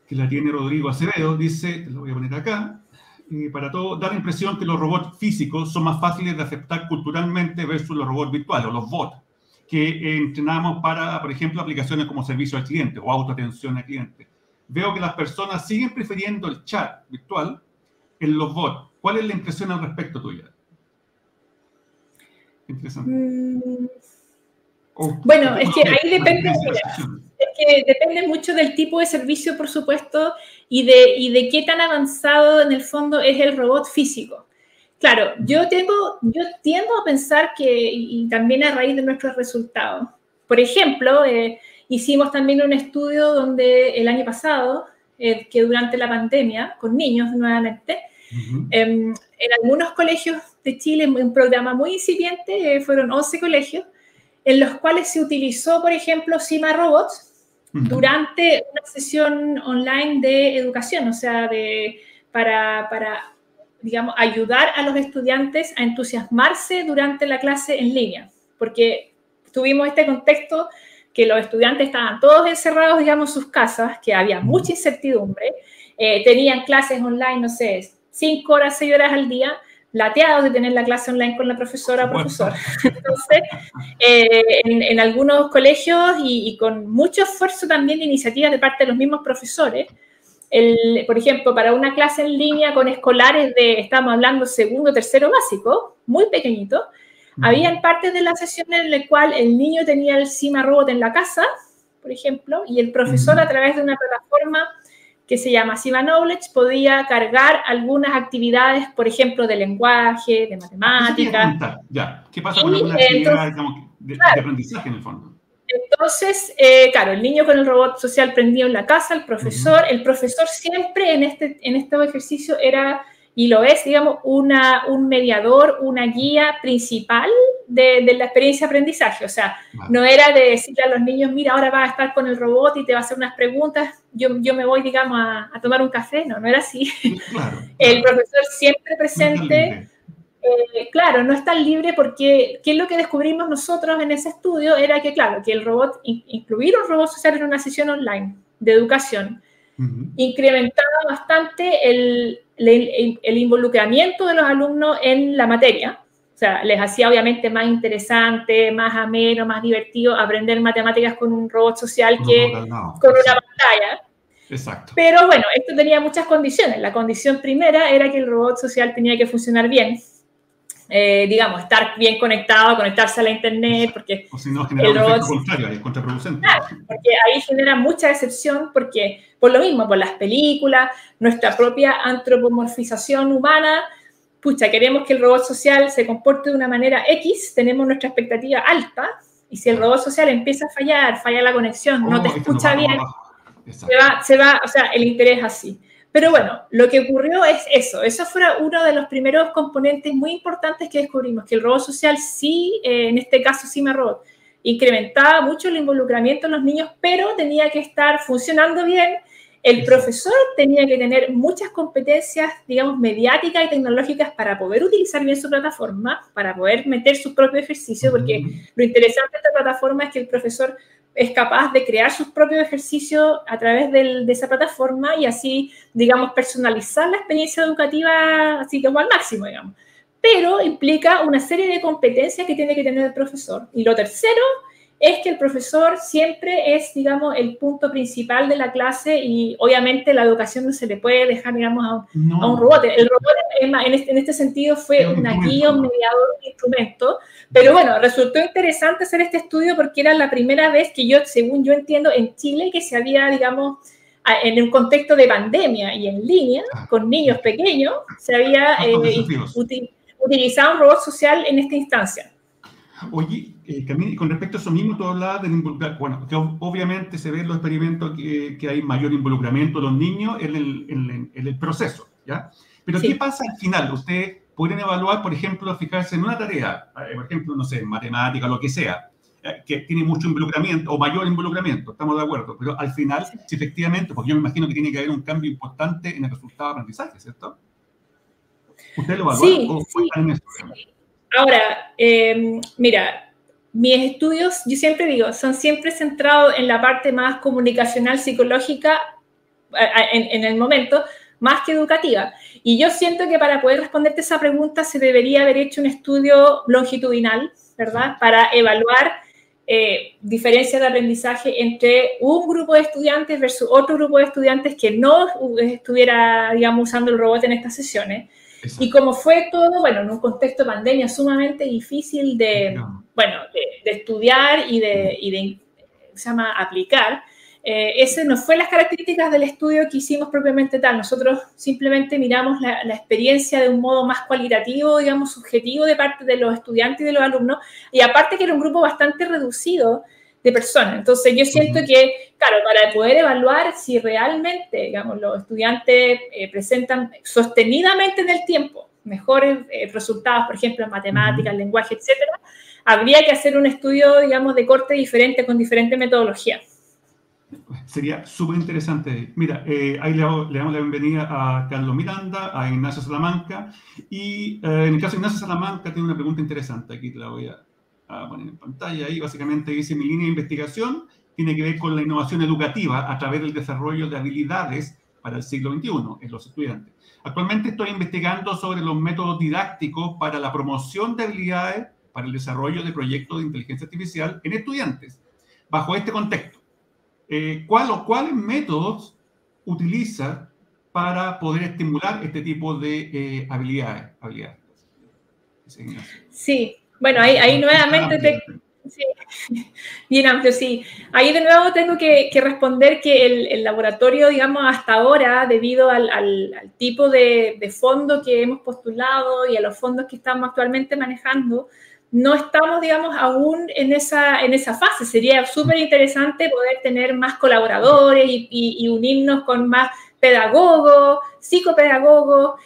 A: que la tiene Rodrigo Acevedo, dice, lo voy a poner acá, eh, para todo, dar la impresión que los robots físicos son más fáciles de aceptar culturalmente versus los robots virtuales o los bots que entrenamos para, por ejemplo, aplicaciones como servicio al cliente o autoatención al cliente veo que las personas siguen prefiriendo el chat virtual en los bots. ¿Cuál es la impresión al respecto tuya?
B: Interesante. Mm. bueno, es que ahí depende, es que depende mucho del tipo de servicio, por supuesto, y de, y de qué tan avanzado en el fondo es el robot físico. Claro, yo tengo, yo tiendo a pensar que, y, también a raíz de nuestros resultados, por ejemplo, eh, Hicimos también un estudio donde el año pasado, eh, que durante la pandemia, con niños nuevamente, em, en algunos colegios de Chile, un programa muy incipiente, eh, fueron 11 colegios, en los cuales se utilizó, por ejemplo, Cima Robots durante una sesión online de educación, o sea, de, para, para, digamos, ayudar a los estudiantes a entusiasmarse durante la clase en línea, porque tuvimos este contexto que los estudiantes estaban todos encerrados, digamos, en sus casas, que había mucha incertidumbre, eh, tenían clases online, no sé, cinco horas, seis horas al día, lateados de tener la clase online con la profesora o profesor. Entonces, eh, en, algunos colegios y, con mucho esfuerzo también de iniciativas de parte de los mismos profesores, el, por ejemplo, para una clase en línea con escolares de, estamos hablando segundo, tercero básico, muy pequeñito, había partes de la sesión en la cual el niño tenía el Cima Robot en la casa, por ejemplo, y el profesor a través de una plataforma que se llama Cima Knowledge podía cargar algunas actividades, por ejemplo, de lenguaje, de matemáticas.
A: Ya, ¿qué pasa con alguna actividad de, aprendizaje en el fondo?
B: Entonces, eh, claro, el niño con el robot social prendido en la casa, el profesor, el profesor siempre en este, en este ejercicio era y lo es, digamos, una, un mediador, una guía principal de, de la experiencia de aprendizaje. O sea, no era de decirle a los niños, mira, ahora vas a estar con el robot y te va a hacer unas preguntas, yo, yo me voy, digamos, a, a tomar un café. No, no era así. el profesor siempre presente. Eh, claro, no es tan libre porque ¿qué es lo que descubrimos nosotros en ese estudio? Era que, claro, que el robot, incluir un robot social en una sesión online de educación, incrementaba bastante el, el, involucramiento de los alumnos en la materia. O sea, les hacía obviamente más interesante, más ameno, más divertido aprender matemáticas con un robot social que con una pantalla. Exacto. Pero bueno, esto tenía muchas condiciones. La condición primera era que el robot social tenía que funcionar bien. Eh, digamos, estar bien conectado, conectarse a la internet, porque
A: o si no, genera el robot, contrario, es contraproducente.
B: Claro, porque ahí genera mucha decepción, porque por lo mismo, por las películas, nuestra propia antropomorfización humana, pucha, queremos que el robot social se comporte de una manera X, tenemos nuestra expectativa alta, y si el robot social empieza a fallar, falla la conexión, no te escucha bien, se va, se va, o sea, el interés así. Pero bueno, lo que ocurrió es eso. Eso fue uno de los primeros componentes muy importantes que descubrimos, que el robot social sí, eh, en este caso sí me robot, incrementaba mucho el involucramiento de los niños, pero tenía que estar funcionando bien. El profesor tenía que tener muchas competencias, digamos, mediáticas y tecnológicas para poder utilizar bien su plataforma, para poder meter su propio ejercicio, porque lo interesante de esta plataforma es que el profesor es capaz de crear sus propios ejercicios a través de esa plataforma y así, digamos, personalizar la experiencia educativa así como al máximo, digamos. Pero implica una serie de competencias que tiene que tener el profesor. Y lo tercero es que el profesor siempre es, digamos, el punto principal de la clase y obviamente la educación no se le puede dejar, digamos, a un, robot. El robot este, en este, sentido fue una guía, un mediador, un instrumento. Pero bueno, resultó interesante hacer este estudio porque era la primera vez que yo, según yo entiendo, en Chile que se había, digamos, en un contexto de pandemia y en línea, ah. con niños pequeños, se había eh, utilizado un robot social en esta instancia.
A: Oye, eh, con respecto a eso mismo, tú hablabas del involucramiento, bueno, que obviamente se ve en los experimentos que, que, hay mayor involucramiento de los niños en el, en, el proceso, ¿ya? Pero ¿qué pasa al final? Ustedes pueden evaluar, por ejemplo, fijarse en una tarea, eh, por ejemplo, no sé, matemática, lo que sea, eh, que tiene mucho involucramiento o mayor involucramiento, estamos de acuerdo, pero al final, si efectivamente, porque yo me imagino que tiene que haber un cambio importante en el resultado de aprendizaje, ¿cierto?
B: ¿Usted lo evalúa? Sí, sí. Ahora, em, mira, mis estudios, yo siempre digo, son siempre centrados en la parte más comunicacional, psicológica, en, el momento, más que educativa. Y yo siento que para poder responderte esa pregunta se debería haber hecho un estudio longitudinal, ¿verdad? Para evaluar eh, diferencias de aprendizaje entre un grupo de estudiantes versus otro grupo de estudiantes que no estuviera, digamos, usando el robot en estas sesiones y como fue todo, bueno, en un contexto de pandemia sumamente difícil de, bueno, de, estudiar y de, y de, se llama, aplicar, eh, ese no fue las características del estudio que hicimos propiamente tal. Nosotros simplemente miramos la, la, experiencia de un modo más cualitativo, digamos, subjetivo de parte de los estudiantes y de los alumnos. Y aparte que era un grupo bastante reducido de personas. Entonces yo siento que, claro, para poder evaluar si realmente, digamos, los estudiantes eh, presentan sostenidamente en el tiempo mejores eh, resultados, por ejemplo, en matemáticas, lenguaje, etcétera, habría que hacer un estudio, digamos, de corte diferente con diferente metodología.
A: Sería súper interesante. Mira, eh, ahí le, damos la bienvenida a Carlos Miranda, a Ignacio Salamanca, y en el caso de Ignacio Salamanca tiene una pregunta interesante, aquí te la voy a a poner en pantalla ahí, básicamente dice mi línea de investigación tiene que ver con la innovación educativa a través del desarrollo de habilidades para el siglo XXI en los estudiantes. Actualmente estoy investigando sobre los métodos didácticos para la promoción de habilidades para el desarrollo de proyectos de inteligencia artificial en estudiantes. Bajo este contexto, eh, ¿cuál o cuáles métodos utiliza para poder estimular este tipo de eh, habilidades? habilidades?
B: Sí, bueno, ahí, nuevamente te... bien amplio, sí. Ahí de nuevo tengo que, responder que el, laboratorio, digamos, hasta ahora, debido al, tipo de, fondo que hemos postulado y a los fondos que estamos actualmente manejando, no estamos, digamos, aún en esa, en esa fase. Sería súper interesante poder tener más colaboradores y, y unirnos con más pedagogos, psicopedagogos,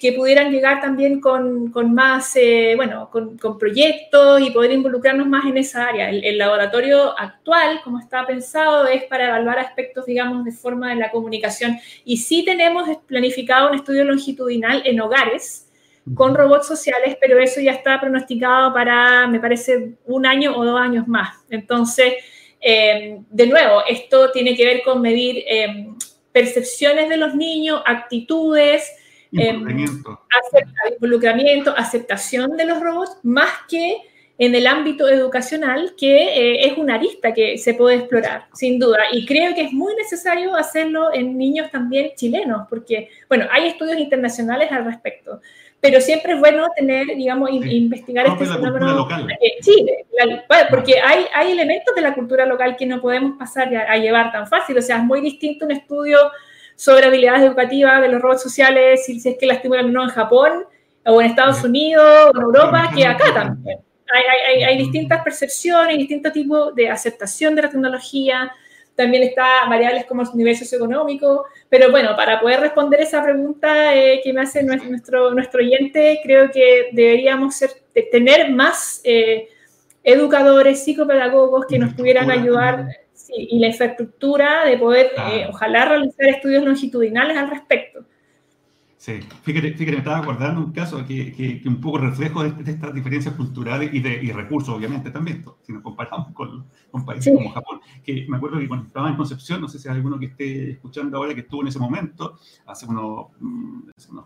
B: que, pudieran llegar también con, con más, eh, bueno, con, con, proyectos y poder involucrarnos más en esa área. El, laboratorio actual, como está pensado, es para evaluar aspectos, digamos, de forma de la comunicación. Y sí tenemos planificado un estudio longitudinal en hogares con robots sociales, pero eso ya está pronosticado para, me parece, un año o dos años más. Entonces, eh, de nuevo, esto tiene que ver con medir eh, percepciones de los niños, actitudes,
A: Involucramiento.
B: involucramiento, aceptación de los robots, más que en el ámbito educacional, que eh, es una arista que se puede explorar, sin duda. Y creo que es muy necesario hacerlo en niños también chilenos, porque, bueno, hay estudios internacionales al respecto, pero siempre es bueno tener, digamos, investigar este fenómeno en Chile, porque hay, hay elementos de la cultura local que no podemos pasar a, llevar tan fácil, o sea, es muy distinto un estudio sobre habilidades educativas de los robots sociales, si, es que la estimulan no en Japón, o en Estados Unidos, o en Europa, que acá también. Hay, hay, hay distintas percepciones, distintos tipos de aceptación de la tecnología, también está variables como el nivel socioeconómico, pero bueno, para poder responder esa pregunta eh, que me hace nuestro, nuestro oyente, creo que deberíamos ser, tener más eh, educadores, psicopedagogos que nos pudieran ayudar y la infraestructura de poder, eh, ojalá, realizar estudios longitudinales al respecto.
A: Sí, fíjate, fíjate, me estaba acordando un caso que, que, un poco reflejo de, estas diferencias culturales y de y recursos, obviamente, también, si nos comparamos con, con países como Japón, que me acuerdo que cuando estaba en Concepción, no sé si hay alguno que esté escuchando ahora que estuvo en ese momento, hace unos, mm, hace unos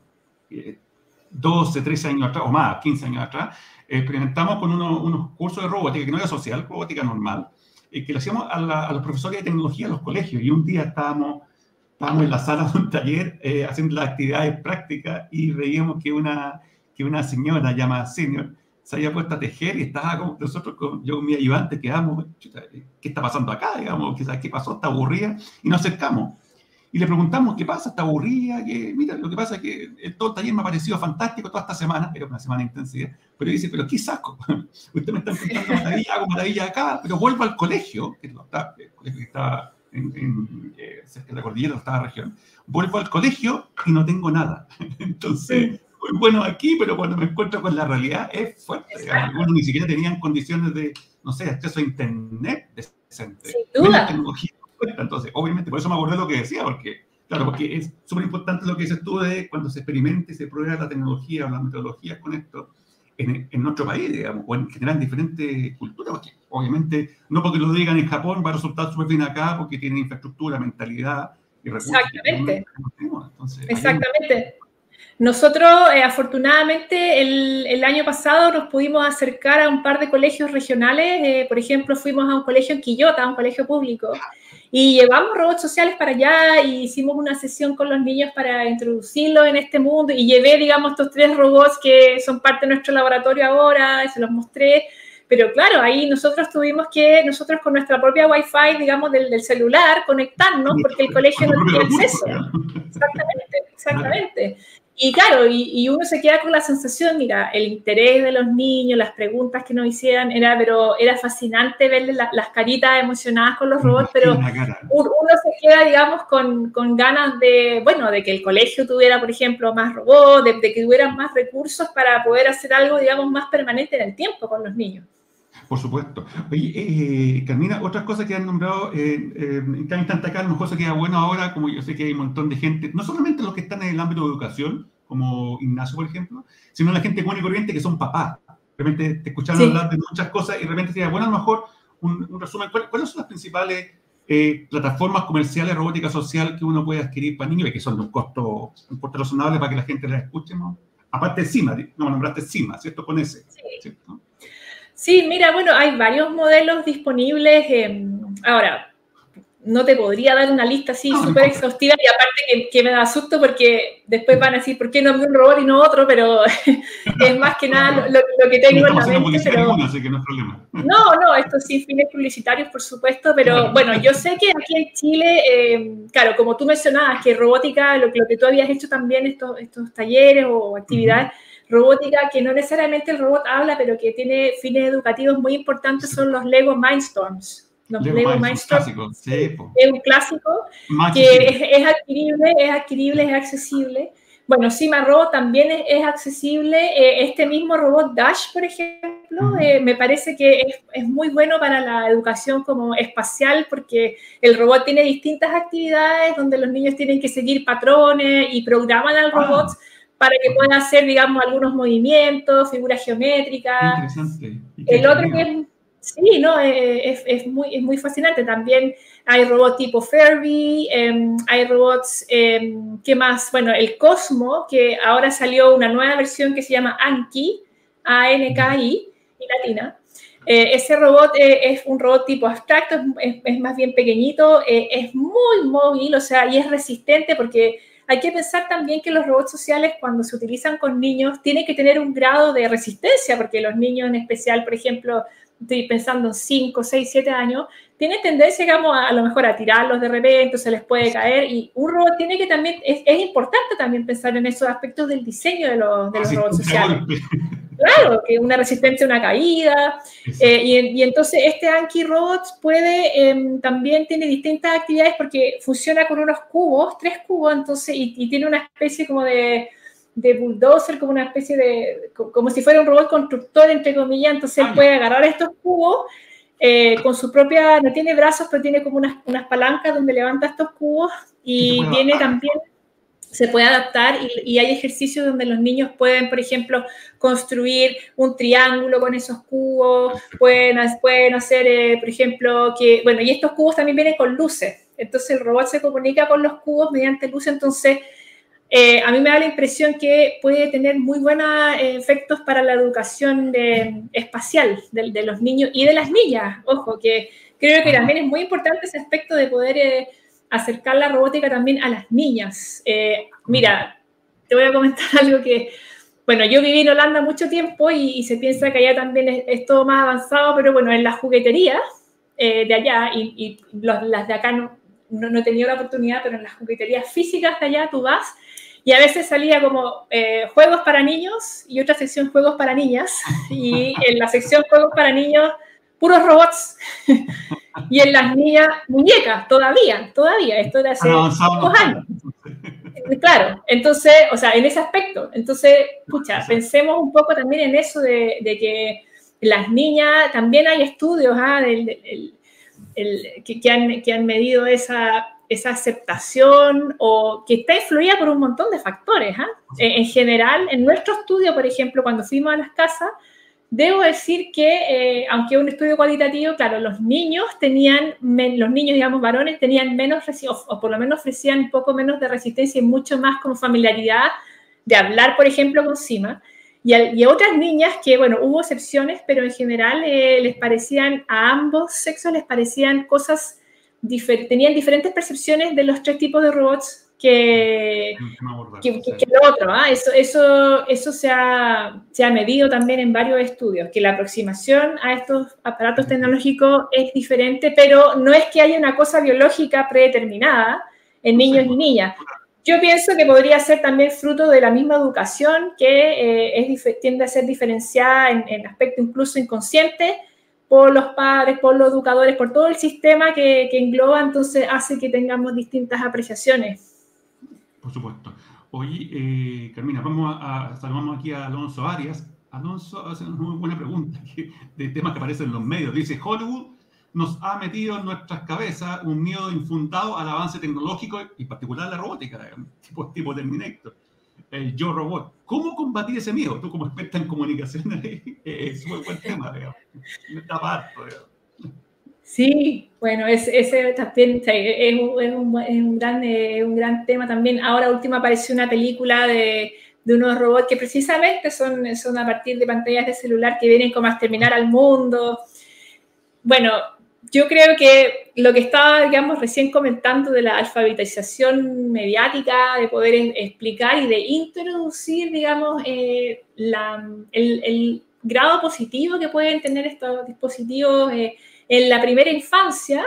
A: 12, eh, 13 años atrás, o más, 15 años atrás, experimentamos con unos cursos de robótica, que no era social, robótica normal, que lo hacíamos a, a los profesores de tecnología en los colegios, y un día estábamos en la sala de un taller eh, haciendo las actividades prácticas y veíamos que una, que una señora llamada senior se había puesto a tejer y estaba como nosotros, con, yo con mi ayudante, quedamos, ¿qué está pasando acá? Digamos, ¿qué, qué pasó? Está aburrida. Y nos acercamos. Y le preguntamos, ¿qué pasa? ¿Está aburrida? que Mira, lo que pasa es que todo el taller me ha parecido fantástico toda esta semana, era una semana intensiva, pero dice, pero ¿qué saco? Usted me está contando maravilla, hago maravilla acá, pero vuelvo al colegio, que está, el colegio que está en, eh, cerca de la cordillera, de la región. Vuelvo al colegio y no tengo nada. Entonces, muy bueno aquí, pero cuando me encuentro con la realidad es fuerte. Algunos ni siquiera tenían condiciones de, no sé, acceso a internet decente.
B: Sin duda.
A: tecnología Entonces, obviamente, por eso me acordé de lo que decía, porque, claro, porque es súper importante lo que dices tú de cuando se experimente y se prueba la tecnología o las metodologías con esto en, en nuestro país, digamos, o en general en diferentes culturas, porque obviamente no porque lo digan en Japón va a resultar súper bien acá, porque tienen infraestructura, mentalidad y recursos.
B: Exactamente. Exactamente. Nosotros, eh, afortunadamente, el, el, año pasado nos pudimos acercar a un par de colegios regionales. Eh, por ejemplo, fuimos a un colegio en Quillota, un colegio público, y llevamos robots sociales para allá y hicimos una sesión con los niños para introducirlos en este mundo. Y llevé, digamos, estos tres robots que son parte de nuestro laboratorio ahora, y se los mostré. Pero claro, ahí nosotros tuvimos que, nosotros con nuestra propia Wi-Fi, digamos, del, del celular, conectarnos, porque el colegio no tenía acceso. Exactamente, exactamente. Y claro, y, uno se queda con la sensación, mira, el interés de los niños, las preguntas que nos hicieran, era, pero era fascinante verles las caritas emocionadas con los robots, pero uno se queda, digamos, con, con, ganas de, bueno, de que el colegio tuviera, por ejemplo, más robots, de, que tuvieran más recursos para poder hacer algo, digamos, más permanente en el tiempo con los niños.
A: Por supuesto. Oye, eh, Carmina, otras cosas que han nombrado, eh, eh, en cada instante acá, queda bueno ahora, como yo sé que hay un montón de gente, no solamente los que están en el ámbito de educación, como Ignacio, por ejemplo, sino la gente común y corriente que son papás. Realmente te escucharon hablar de muchas cosas y de repente sería, bueno, a lo mejor un, resumen, ¿cuáles son las principales eh, plataformas comerciales de robótica social que uno puede adquirir para niños que son de un costo, un costo razonable para que la gente las escuche? ¿no? Aparte de CIMA, no nombraste CIMA, ¿cierto? Con ese.
B: Sí. Sí, mira, bueno, hay varios modelos disponibles. ahora, no te podría dar una lista así súper exhaustiva y aparte que, me da susto porque después van a decir, ¿por qué no un robot y no otro? Pero es más que nada lo, que tengo en la mente. Pero... no, no, esto sin fines publicitarios, por supuesto, pero bueno, yo sé que aquí en Chile, eh, claro, como tú mencionabas, que robótica, lo, lo, que tú habías hecho también, estos, estos talleres o actividades, robótica que no necesariamente el robot habla, pero que tiene fines educativos muy importantes, son los Lego Mindstorms. Los Lego, Mindstorms es un clásico que es, adquirible, es adquirible, es accesible. Bueno, Cima Robot también es, accesible. Eh, este mismo robot Dash, por ejemplo, eh, me parece que es, es, muy bueno para la educación como espacial porque el robot tiene distintas actividades donde los niños tienen que seguir patrones y programan al robot para que pueda hacer, digamos, algunos movimientos, figuras geométricas. Interesante. El otro que es, sí, no, eh, es, es, muy, es muy fascinante. También hay robots tipo Furby, em, hay robots, eh, ¿qué más? Bueno, el Cosmo, que ahora salió una nueva versión que se llama Anki, A-N-K-I, y latina. Eh, ese robot eh, es un robot tipo abstracto, es, es más bien pequeñito, es muy móvil, o sea, y es resistente porque hay que pensar también que los robots sociales cuando se utilizan con niños tienen que tener un grado de resistencia, porque los niños en especial, por ejemplo, estoy pensando en 5, 6, 7 años, tienen tendencia, digamos, a, lo mejor a tirarlos de repente, se les puede caer, y un robot tiene que también, es, es importante también pensar en esos aspectos del diseño de los, de los robots sociales. Claro, que una resistencia a una caída. Eh, y, entonces este Anki Robot puede, em, también tiene distintas actividades porque funciona con unos cubos, tres cubos, entonces, y, tiene una especie como de, de, bulldozer, como una especie de, como si fuera un robot constructor, entre comillas, entonces él puede agarrar estos cubos eh, con su propia, no tiene brazos, pero tiene como unas, unas palancas donde levanta estos cubos y tiene también se puede adaptar y, hay ejercicios donde los niños pueden, por ejemplo, construir un triángulo con esos cubos, pueden, pueden hacer, eh, por ejemplo, que, bueno, y estos cubos también vienen con luces, entonces el robot se comunica con los cubos mediante luces, entonces eh, a mí me da la impresión que puede tener muy buenos eh, efectos para la educación espacial de, de, los niños y de las niñas, ojo, que creo que también es muy importante ese aspecto de poder acercar la robótica también a las niñas. Eh, mira, te voy a comentar algo que, bueno, yo viví en Holanda mucho tiempo y, se piensa que allá también es, todo más avanzado, pero bueno, en las jugueterías eh, de allá y, las de acá no, no, he tenido la oportunidad, pero en las jugueterías físicas de allá tú vas y a veces salía como eh, juegos para niños y otra sección juegos para niñas y en la sección juegos para niños puros robots y en las niñas muñecas, todavía, todavía, esto de hace pocos años. Claro, entonces, o sea, en ese aspecto, entonces, escucha, pensemos un poco también en eso de, que las niñas, también hay estudios ¿ah? que, han, que han medido esa, esa aceptación o que está influida por un montón de factores. ¿ah? En, general, en nuestro estudio, por ejemplo, cuando fuimos a las casas, Debo decir que, eh, aunque un estudio cualitativo, claro, los niños tenían, los niños, digamos, varones, tenían menos, o, por lo menos ofrecían poco menos de resistencia y mucho más como familiaridad de hablar, por ejemplo, con Cima. Y, otras niñas que, bueno, hubo excepciones, pero en general eh, les parecían, a ambos sexos les parecían cosas, tenían diferentes percepciones de los tres tipos de robots que, que, lo otro. ¿ah? Eso, eso, eso se, ha, se, ha, medido también en varios estudios, que la aproximación a estos aparatos tecnológicos es diferente, pero no es que haya una cosa biológica predeterminada en niños y niñas. Yo pienso que podría ser también fruto de la misma educación que eh, es, tiende a ser diferenciada en, en aspecto incluso inconsciente por los padres, por los educadores, por todo el sistema que, que engloba, entonces hace que tengamos distintas apreciaciones.
A: Por supuesto. Oye, eh, Carmina, vamos a, saludamos aquí a Alonso Arias. Alonso hace una muy buena pregunta de temas que aparecen en los medios. Dice, Hollywood nos ha metido en nuestras cabezas un miedo infundado al avance tecnológico y en particular la robótica, tipo, tipo Terminator, el Yo Robot. ¿Cómo combatir ese miedo? Tú como experta en comunicación, es un buen tema, digamos. Está parto, digamos.
B: Sí, bueno, ese también es, un, gran, eh, un gran tema también. Ahora última apareció una película de, de unos robots que precisamente son, son a partir de pantallas de celular que vienen como a exterminar al mundo. Bueno, yo creo que lo que estaba, digamos, recién comentando de la alfabetización mediática, de poder explicar y de introducir, digamos, eh, el, el, grado positivo que pueden tener estos dispositivos. Eh, en la primera infancia,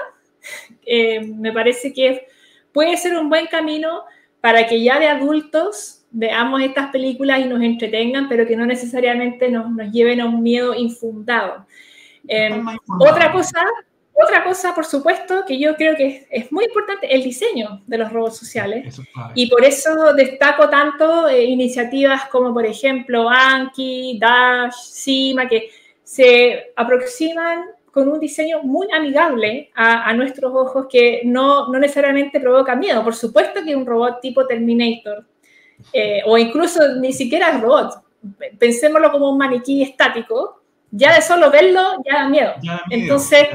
B: eh, me parece que puede ser un buen camino para que ya de adultos veamos estas películas y nos entretengan, pero que no necesariamente nos, nos lleven a un miedo infundado. Eh, otra cosa, otra cosa, por supuesto, que yo creo que es, muy importante, el diseño de los robots sociales. y por eso destaco tanto eh, iniciativas como, por ejemplo, Anki, Dash, Sima, que se aproximan con un diseño muy amigable a, nuestros ojos que no, no, necesariamente provoca miedo. Por supuesto que un robot tipo Terminator, eh, o incluso ni siquiera el robot, pensémoslo como un maniquí estático, ya de solo verlo ya da miedo. Entonces,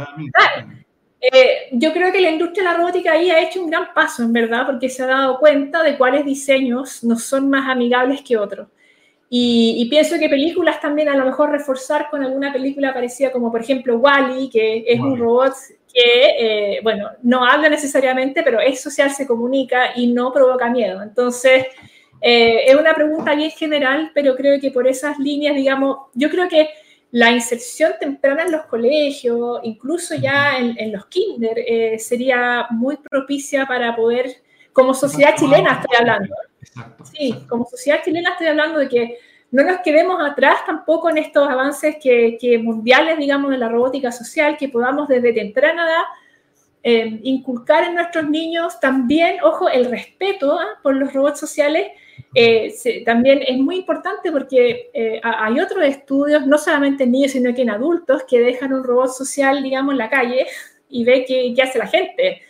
B: eh, yo creo que la industria de la robótica ahí ha hecho un gran paso, en verdad, porque se ha dado cuenta de cuáles diseños no son más amigables que otros. Y, pienso que películas también a lo mejor reforzar con alguna película parecida como por ejemplo Wally, que es un robot que, eh, bueno, no habla necesariamente, pero es social, se comunica y no provoca miedo. Entonces, eh, es una pregunta bien general, pero creo que por esas líneas, digamos, yo creo que la inserción temprana en los colegios, incluso ya en, los kinder, eh, sería muy propicia para poder, como sociedad chilena estoy hablando. sí, como sociedad chilena estoy hablando de que no nos quedemos atrás tampoco en estos avances que, mundiales, digamos, de la robótica social, que podamos desde temprana edad eh, inculcar en nuestros niños también, ojo, el respeto ¿ah? por los robots sociales eh, también es muy importante porque eh, hay otros estudios, no solamente en niños, sino que en adultos, que dejan un robot social, digamos, en la calle y ve qué, hace la gente.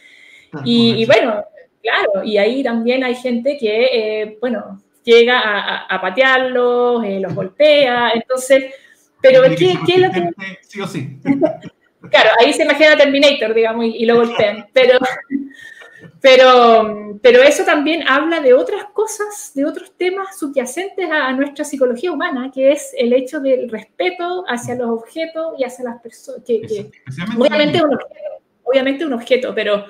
B: y, bueno, claro, y ahí también hay gente que, eh, bueno, llega a, a, patearlos, los golpea, entonces, pero ¿qué, ¿qué, es lo que... Sí o sí. claro, ahí se imagina Terminator, digamos, y, y lo golpean, pero... Pero, pero eso también habla de otras cosas, de otros temas subyacentes a, nuestra psicología humana, que es el hecho del respeto hacia los objetos y hacia las personas. Que, obviamente, un objeto, obviamente un objeto, pero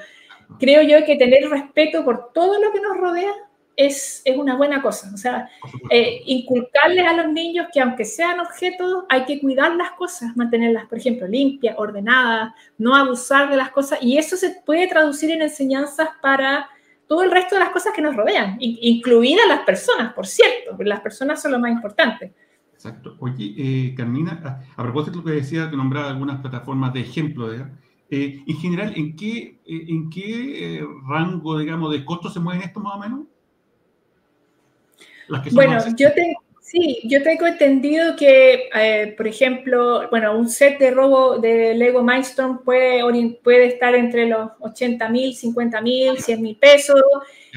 B: creo yo que tener respeto por todo lo que nos rodea es, una buena cosa. O sea, eh, inculcarles a los niños que aunque sean objetos, hay que cuidar las cosas, mantenerlas, por ejemplo, limpias, ordenadas, no abusar de las cosas. Y eso se puede traducir en enseñanzas para todo el resto de las cosas que nos rodean, incluidas las personas, por cierto, las personas son lo más importante.
A: Exacto. Oye, eh, Carmina, a, propósito de lo que decía, que nombraba algunas plataformas de ejemplo, eh, en general, ¿en qué, en qué rango, digamos, de costos se mueven estos más o menos?
B: bueno, yo tengo, sí, yo tengo entendido que, eh, por ejemplo, bueno, un set de robo de Lego Mindstorm puede, puede estar entre los 80 mil, 50 mil, 100 mil pesos.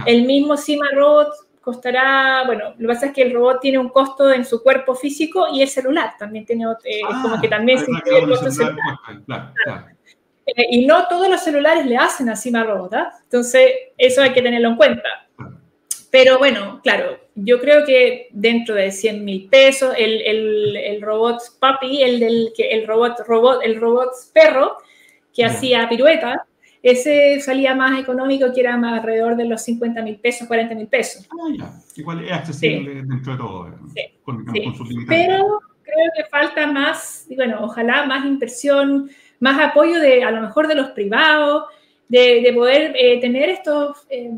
B: El mismo Cima Robot costará, bueno, lo que pasa es que el robot tiene un costo en su cuerpo físico y el celular también tiene, eh, como que también se incluye el costo celular. Eh, y no todos los celulares le hacen a Cima Robot, ¿ah? Entonces, eso hay que tenerlo en cuenta. Pero bueno, claro, yo creo que dentro de 100 mil pesos, el, el, el, robot papi, el, del, el, robot, robot, el robot perro que hacía pirueta, ese salía más económico, que era más alrededor de los 50 mil pesos, 40 mil pesos.
A: Ah, ya. Igual es accesible dentro de todo. Eh, sí. Con,
B: Pero creo que falta más, bueno, ojalá más inversión, más apoyo de a lo mejor de los privados, de, poder eh, tener estos, eh,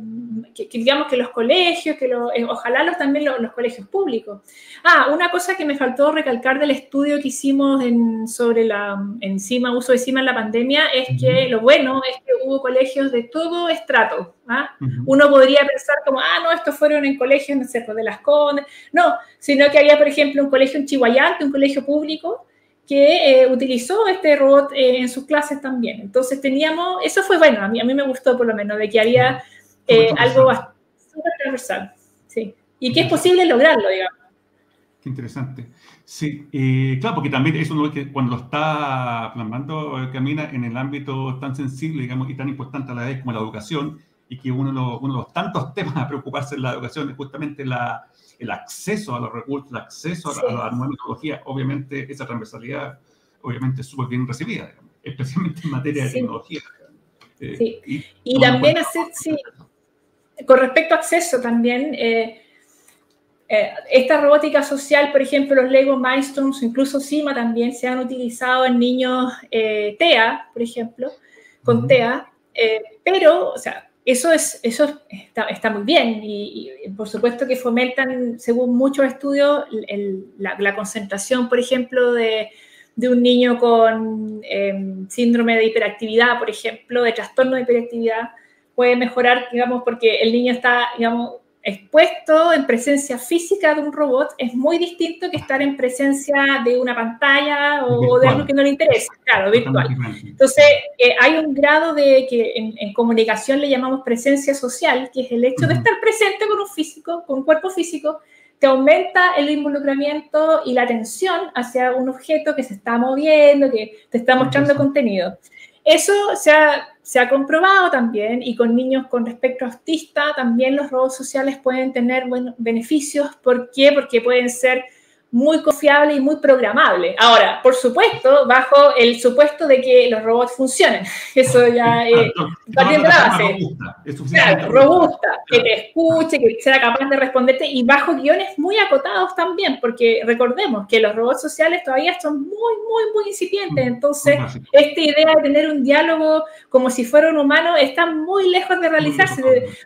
B: que, digamos que los colegios, que eh, ojalá los, también los, colegios públicos. Ah, una cosa que me faltó recalcar del estudio que hicimos en, sobre la encima, uso de CIMA en la pandemia, es que lo bueno es que hubo colegios de todo estrato. ¿ah? Uno podría pensar como, ah, no, estos fueron en colegios, no sé, pues, de las Condes. No, sino que había, por ejemplo, un colegio en Chihuayante, un colegio público, que eh, utilizó este robot eh, en sus clases también. Entonces teníamos, eso fue bueno, a mí, a mí me gustó por lo menos, de que había eh, algo súper transversal, sí, y que es posible lograrlo, digamos.
A: Qué interesante. Sí, claro, porque también eso no es que cuando está plasmando camina en el ámbito tan sensible, digamos, y tan importante a la vez como la educación, y que uno de los, uno de los tantos temas a preocuparse en la educación es justamente la, el acceso a los recursos, el acceso a, la, nueva metodología, obviamente esa transversalidad obviamente es súper bien recibida, especialmente en materia de tecnología.
B: Eh, sí. Y, también hacer, sí, con respecto a acceso también, eh, eh, esta robótica social, por ejemplo, los Lego Mindstorms, incluso CIMA también se han utilizado en niños TEA, por ejemplo, con TEA, pero, o sea, eso, es, eso está, muy bien. Y, por supuesto que fomentan, según muchos estudios, la, concentración, por ejemplo, de, un niño con em, síndrome de hiperactividad, por ejemplo, de trastorno de hiperactividad, puede mejorar, digamos, porque el niño está, digamos, expuesto en presencia física de un robot es muy distinto que estar en presencia de una pantalla o de algo que no le interesa, claro, virtual. Entonces, eh, hay un grado de que en, comunicación le llamamos presencia social, que es el hecho de estar presente con un físico, con un cuerpo físico, que aumenta el involucramiento y la atención hacia un objeto que se está moviendo, que te está mostrando contenido. Eso se ha, se ha comprobado también, y con niños con respecto autista, también los robots sociales pueden tener buenos beneficios. ¿Por qué? Porque pueden ser muy confiable y muy programable. Ahora, por supuesto, bajo el supuesto de que los robots funcionen. Eso ya es partiendo de base. Robusta, claro, robusta, que te escuche, que sea capaz de responderte y bajo guiones muy acotados también, porque recordemos que los robots sociales todavía son muy, muy, muy incipientes. Mm, Entonces, esta idea de tener un diálogo como si fuera un humano está muy lejos de realizarse.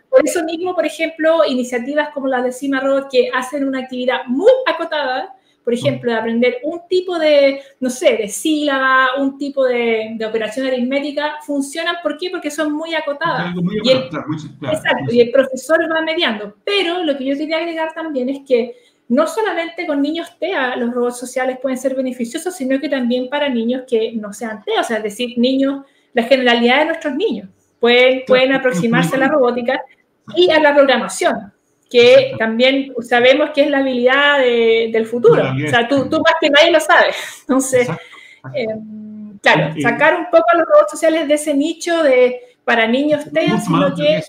B: Por eso mismo, por ejemplo, iniciativas como las de Cima Robot que hacen una actividad muy acotada, por ejemplo, de aprender un tipo de, no sé, de sílaba, un tipo de, de operación aritmética, funcionan. ¿Por qué? Porque son muy acotadas. y, el, exacto, y el profesor va mediando. Pero lo que yo quería agregar también es que no solamente con niños TEA los robots sociales pueden ser beneficiosos, sino que también para niños que no sean TEA, o sea, es decir, niños, la generalidad de nuestros niños pueden, pueden aproximarse a la robótica y a la programación que también sabemos que es la habilidad del futuro. O sea, tú, tú, más que nadie lo sabes. Entonces, eh, claro, sacar un poco a los robots sociales de ese nicho de para niños TEA, sino que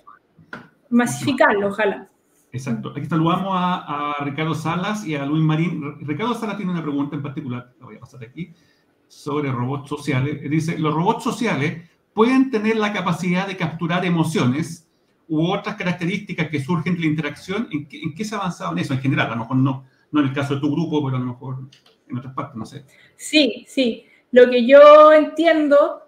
B: masificarlo, ojalá.
A: Exacto. Aquí saludamos a, a, Ricardo Salas y a Luis Marín. Ricardo Salas tiene una pregunta en particular, la voy a pasar aquí, sobre robots sociales. Dice, los robots sociales pueden tener la capacidad de capturar emociones u otras características que surgen de la interacción, ¿en qué, se ha avanzado en eso en general? A lo mejor no, no en el caso de tu grupo, pero a lo mejor en otras partes, no sé.
B: Sí, sí. Lo que yo entiendo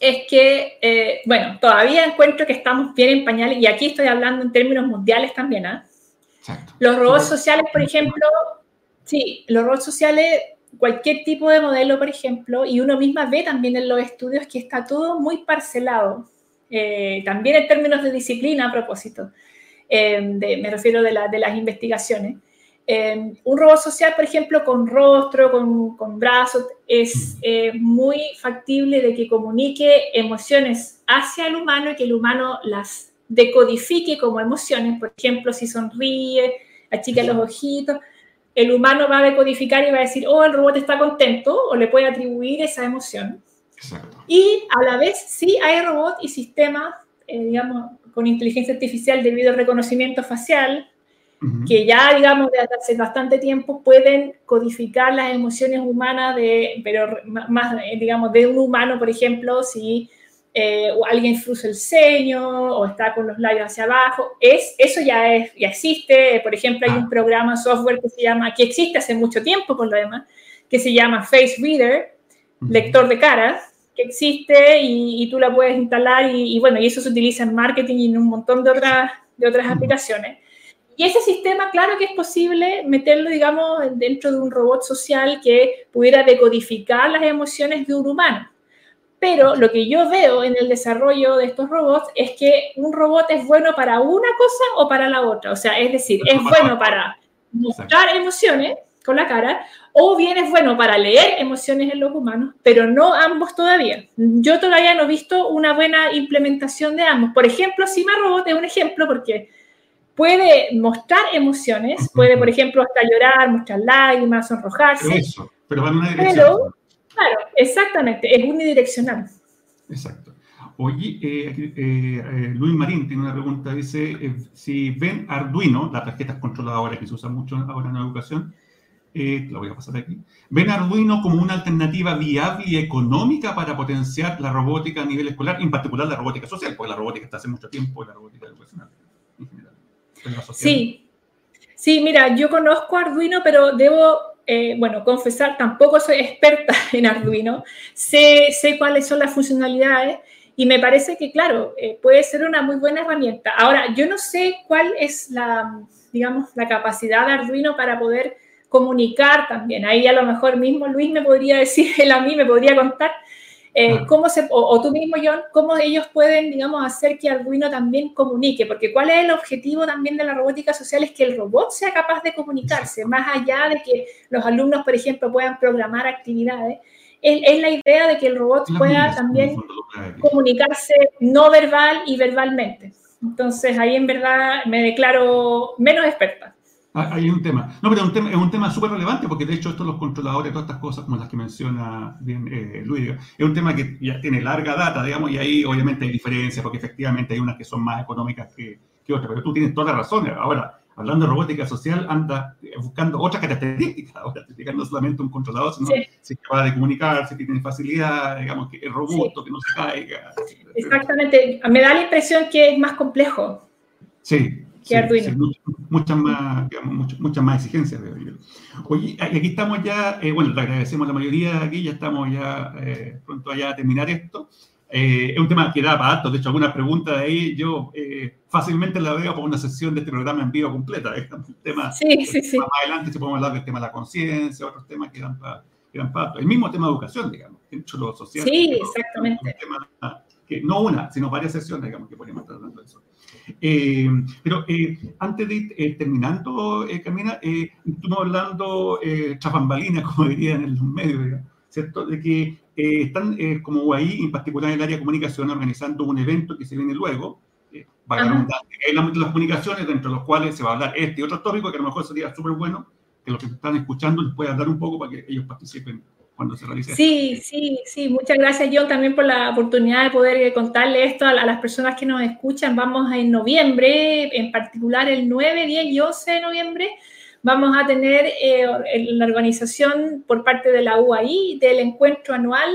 B: es que, eh, bueno, todavía encuentro que estamos bien en pañales, y aquí estoy hablando en términos mundiales también, ¿ah? Los robots sociales, por ejemplo, sí, los robots sociales, cualquier tipo de modelo, por ejemplo, y uno misma ve también en los estudios que está todo muy parcelado. Eh, también en términos de disciplina a propósito, eh, me refiero de, de, las investigaciones. Eh, un robot social, por ejemplo, con rostro, con, con brazos, es muy factible de que comunique emociones hacia el humano y que el humano las decodifique como emociones. Por ejemplo, si sonríe, achica los ojitos, el humano va a decodificar y va a decir, oh, el robot está contento, o le puede atribuir esa emoción. Y a la vez sí hay robots y sistemas, eh, digamos, con inteligencia artificial debido al reconocimiento facial, que ya, digamos, desde hace bastante tiempo pueden codificar las emociones humanas, de, pero más, eh, digamos, de un humano, por ejemplo, si eh, alguien frustra el ceño o está con los labios hacia abajo, es, eso ya, es, ya existe. Por ejemplo, hay un ah. programa software que se llama, que existe hace mucho tiempo por lo demás, que se llama Face Reader, lector de caras, que existe y, tú la puedes instalar y, bueno, y eso se utiliza en marketing y en un montón de otras, de otras aplicaciones. Y ese sistema, claro que es posible meterlo, digamos, dentro de un robot social que pudiera decodificar las emociones de un humano. Pero lo que yo veo en el desarrollo de estos robots es que un robot es bueno para una cosa o para la otra. O sea, es decir, es bueno para mostrar emociones con la cara, o bien es bueno para leer emociones en los humanos, pero no ambos todavía. Yo todavía no he visto una buena implementación de ambos. Por ejemplo, Sima Robot es un ejemplo porque puede mostrar emociones, puede, por ejemplo, hasta llorar, mostrar lágrimas, sonrojarse.
A: Eso, pero va en una dirección.
B: claro, exactamente, es unidireccional.
A: Exacto. Oye, eh, eh, eh, Luis Marín tiene una pregunta, dice, si ven Arduino, las tarjetas controladoras que se usan mucho ahora en la educación, eh, voy a pasar aquí, ven Arduino como una alternativa viable y económica para potenciar la robótica a nivel escolar, en particular la robótica social, porque la robótica está hace mucho tiempo la robótica educacional.
B: Sí, sí, mira, yo conozco Arduino, pero debo, eh, bueno, confesar, tampoco soy experta en Arduino, sé, sé cuáles son las funcionalidades. Y me parece que, claro, eh, puede ser una muy buena herramienta. Ahora, yo no sé cuál es la, digamos, la capacidad de Arduino para poder comunicar también. Ahí a lo mejor mismo Luis me podría decir, él a mí me podría contar eh, cómo se, o, tú mismo, John, cómo ellos pueden, digamos, hacer que Arduino también comunique, porque cuál es el objetivo también de la robótica social es que el robot sea capaz de comunicarse, más allá de que los alumnos, por ejemplo, puedan programar actividades. Es, la idea de que el robot pueda también comunicarse no verbal y verbalmente. Entonces, ahí en verdad me declaro menos experta.
A: Ah, hay un tema. No, pero un tema, es un tema súper relevante porque de hecho estos los controladores, todas estas cosas como las que menciona bien eh, Luis, es un tema que ya tiene larga data, digamos, y ahí obviamente hay diferencias porque efectivamente hay unas que son más económicas que, que otras, pero tú tienes toda la razón. Ahora, hablando de robótica social, anda buscando otras características, ahora, no solamente un controlador, sino si es capaz de comunicarse, que tiene facilidad, digamos, que es robusto, que no se caiga.
B: Exactamente, me da la impresión que es más complejo.
A: Sí, que Arduino. muchas, más, muchas, más exigencias, Oye, aquí estamos ya, eh, bueno, le agradecemos a la mayoría aquí, ya estamos ya eh, pronto allá a terminar esto. Eh, es un tema que da para alto, de hecho, algunas preguntas de ahí yo fácilmente la veo como una sesión de este programa en vivo completa. El tema,
B: sí, sí, sí.
A: Más adelante se podemos hablar del tema de la conciencia, otros temas que dan para, que dan para El mismo tema de educación, digamos, dentro de lo social.
B: Sí, exactamente.
A: que no una, sino varias sesiones, digamos, que hablando de eso. Eh, pero eh, antes de ir eh, terminando, Camina, estuvimos hablando tras como dirían en los medios, ¿cierto? De que están como UAI, en particular en el área de comunicación, organizando un evento que se viene luego, el ámbito de las comunicaciones, dentro de los cuales se va a hablar este y otro tópico, que a lo mejor sería súper bueno que los que están escuchando les puedan dar un poco para que ellos participen cuando se realice.
B: Sí, sí, sí. Muchas gracias, John, también por la oportunidad de poder contarle esto a, las personas que nos escuchan. Vamos en noviembre, en particular el 9, 10 y 11 de noviembre, vamos a tener eh, la organización por parte de la UAI del encuentro anual,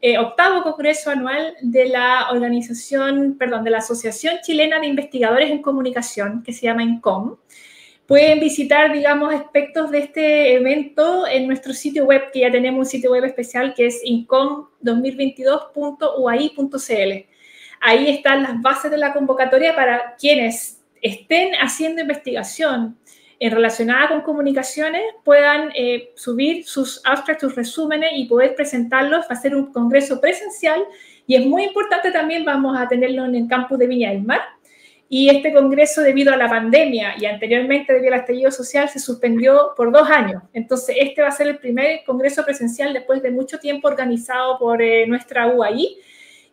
B: eh, octavo congreso anual de la organización, perdón, de la Asociación Chilena de Investigadores en Comunicación, que se llama INCOM. Pueden visitar, digamos, aspectos de este evento en nuestro sitio web, que ya tenemos un sitio web especial que es incom2022.uai.cl. Ahí están las bases de la convocatoria para quienes estén haciendo investigación en relacionada con comunicaciones puedan eh, subir sus abstracts, sus resúmenes y poder presentarlos, va a un congreso presencial y es muy importante también, vamos a tenerlo en el campus de Viña del Mar, y este congreso, debido a la pandemia y anteriormente debido al estallido social, se suspendió por dos años. Entonces, este va a ser el primer congreso presencial después de mucho tiempo organizado por eh, nuestra UAI.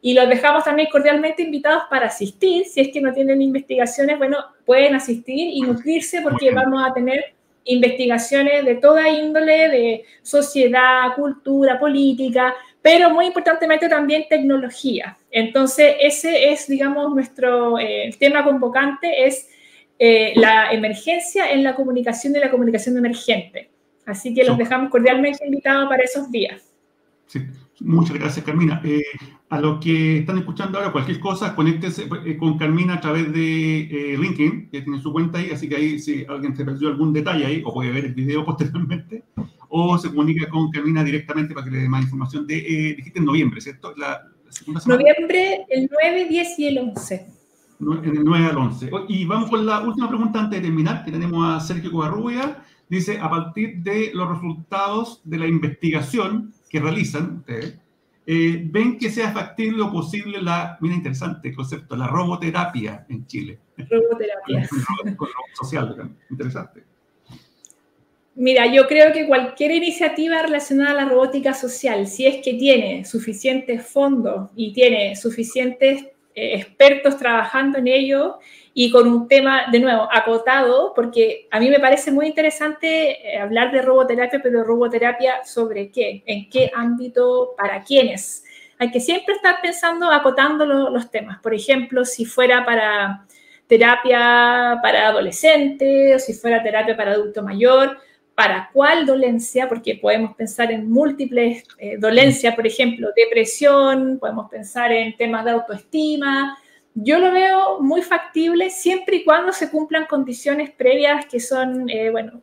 B: Y los dejamos también cordialmente invitados para asistir. Si es que no tienen investigaciones, bueno, pueden asistir y nutrirse porque vamos a tener investigaciones de toda índole, de sociedad, cultura, política, pero muy importantemente también tecnología. Entonces, ese es, digamos, nuestro eh, tema convocante, es eh, la emergencia en la comunicación y la comunicación emergente. Así que los dejamos cordialmente invitados para esos días.
A: Sí, muchas gracias, Carmina. Eh, a los que están escuchando ahora, cualquier cosa, conéctese con Carmina a través de LinkedIn, que tiene su cuenta ahí, así que ahí si alguien se perdió algún detalle ahí, o puede ver el video posteriormente, o se comunica con Carmina directamente para que le dé más información. De, eh, dijiste en noviembre, ¿cierto?
B: La, Noviembre, el 9, 10 y el 11.
A: En el 9 al 11. Y vamos con la última pregunta antes de terminar, que tenemos a Sergio Covarrubia. Dice, a partir de los resultados de la investigación que realizan ustedes, eh, ¿ven que sea factible o posible la, mira interesante concepto, la roboterapia en Chile?
B: Roboterapia.
A: Con, social, interesante.
B: Mira, yo creo que cualquier iniciativa relacionada a la robótica social, si es que tiene suficientes fondos y tiene suficientes eh, expertos trabajando en ello y con un tema, de nuevo, acotado, porque a mí me parece muy interesante eh, hablar de roboterapia, pero roboterapia sobre qué, en qué ámbito, para quiénes. Hay que siempre estar pensando, acotando los temas. Por ejemplo, si fuera para terapia para adolescentes o si fuera terapia para adulto mayor, para cuál dolencia, porque podemos pensar en múltiples eh, dolencias, por ejemplo, depresión, podemos pensar en temas de autoestima. Yo lo veo muy factible siempre y cuando se cumplan condiciones previas que son, eh, bueno,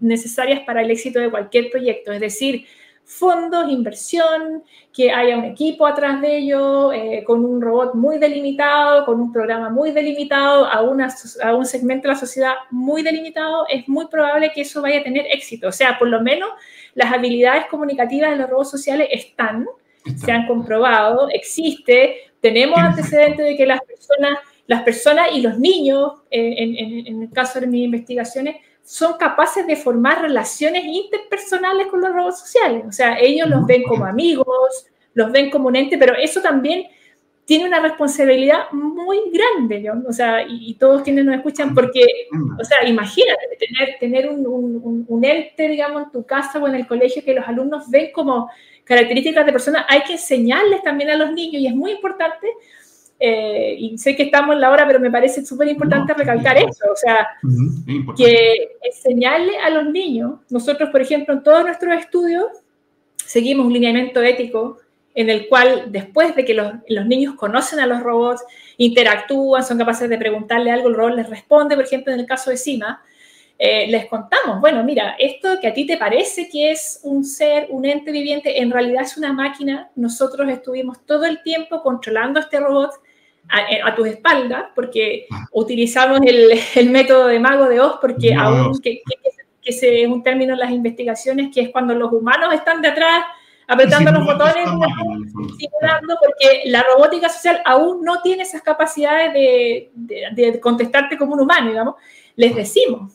B: necesarias para el éxito de cualquier proyecto, es decir, fondos, inversión, que haya un equipo atrás de ello, eh, con un robot muy delimitado, con un programa muy delimitado, a, una, a un segmento de la sociedad muy delimitado, es muy probable que eso vaya a tener éxito. O sea, por lo menos las habilidades comunicativas de los robots sociales están, se han comprobado, existe, tenemos antecedentes de que las personas, las personas y los niños, eh, en, en el caso de mis investigaciones, son capaces de formar relaciones interpersonales con los robots sociales. O sea, ellos los ven como amigos, los ven como un ente, pero eso también tiene una responsabilidad muy grande, ¿no? O sea, y, todos quienes nos escuchan, porque, o sea, imagínate tener, tener un, un, ente, digamos, en tu casa o en el colegio que los alumnos ven como características de personas, hay que enseñarles también a los niños y es muy importante Eh, y sé que estamos en la hora, pero me parece súper importante recalcar eso, o sea, que enseñarle a los niños, nosotros, por ejemplo, en todos nuestros estudios, seguimos un lineamiento ético en el cual después de que los, los, niños conocen a los robots, interactúan, son capaces de preguntarle algo, el robot les responde, por ejemplo, en el caso de Sima, eh, les contamos, bueno, mira, esto que a ti te parece que es un ser, un ente viviente, en realidad es una máquina. Nosotros estuvimos todo el tiempo controlando este robot a, eh, tus espaldas, porque ah. utilizamos el, el, método de mago de Oz, porque aún que, que, ese es un término en las investigaciones, que es cuando los humanos están de atrás apretando los botones, simulando, porque la robótica social aún no tiene esas capacidades de, de, de contestarte como un humano, digamos. Les decimos,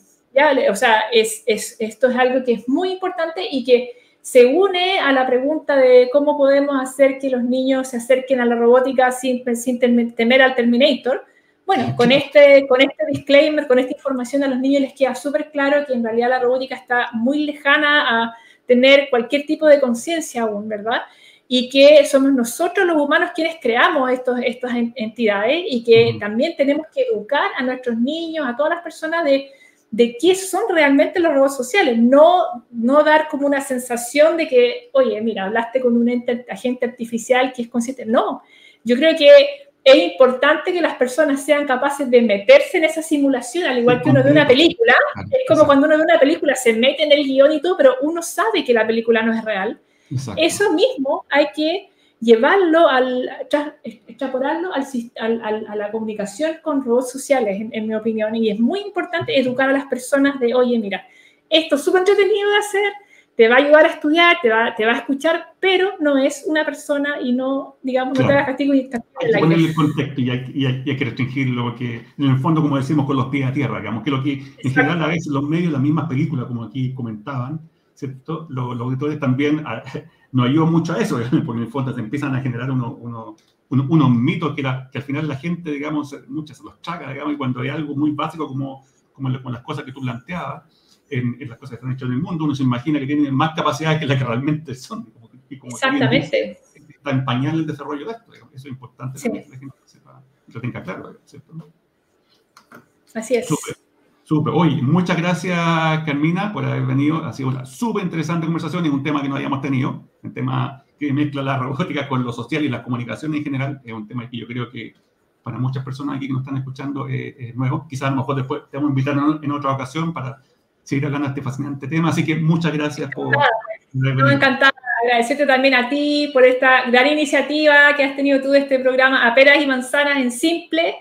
B: o sea, es, es, esto es algo que es muy importante y que se une a la pregunta de cómo podemos hacer que los niños se acerquen a la robótica sin, sin temer al Terminator. Bueno, con este, con este disclaimer, con esta información a los niños les queda súper claro que en realidad la robótica está muy lejana a tener cualquier tipo de conciencia aún, ¿verdad? Y que somos nosotros los humanos quienes creamos estos, estas entidades y que también tenemos que educar a nuestros niños, a todas las personas de de qué son realmente los robots sociales, no, no dar como una sensación de que, oye, mira, hablaste con un agente artificial que es consciente. No, yo creo que es importante que las personas sean capaces de meterse en esa simulación, al igual que uno de una película. Es como cuando uno ve una película, se mete en el guion y todo, pero uno sabe que la película no es real. Eso mismo hay que llevarlo al, extrapolarlo al, al, a la comunicación con robots sociales, en, mi opinión. Y es muy importante educar a las personas de, oye, mira, esto es súper entretenido de hacer, te va a ayudar a estudiar, te va, te va a escuchar, pero no es una persona y no, digamos, no te hagas castigo y
A: Hay que ponerle el contexto y hay, y, hay, que restringirlo, porque en el fondo, como decimos, con los pies a tierra, digamos, que lo que en general a veces los medios, las mismas películas, como aquí comentaban, ¿cierto? Los, los auditores también no ayuda mucho a eso, porque en el fondo se empiezan a generar uno, uno, unos mitos que, que, al final la gente, digamos, muchas los chaca, digamos, y cuando hay algo muy básico como, como las cosas que tú planteabas, en, las cosas que están hechas en el mundo, uno se imagina que tienen más capacidades que las que realmente son.
B: Exactamente.
A: está en pañal el desarrollo de esto, digamos. eso es importante que la gente lo tenga claro, ¿cierto?
B: Así es.
A: Súper. Oye, muchas gracias, Carmina, por haber venido. Ha sido una súper interesante conversación y un tema que no habíamos tenido, un tema que mezcla la robótica con lo social y la comunicación en general. Es un tema que yo creo que para muchas personas aquí que nos están escuchando es nuevo. Quizás a lo mejor después te vamos a invitar en otra ocasión para seguir hablando de este fascinante tema. Así que muchas gracias por...
B: Me encantado. Agradecerte también a ti por esta gran iniciativa que has tenido tú de este programa A Peras y Manzanas en Simple.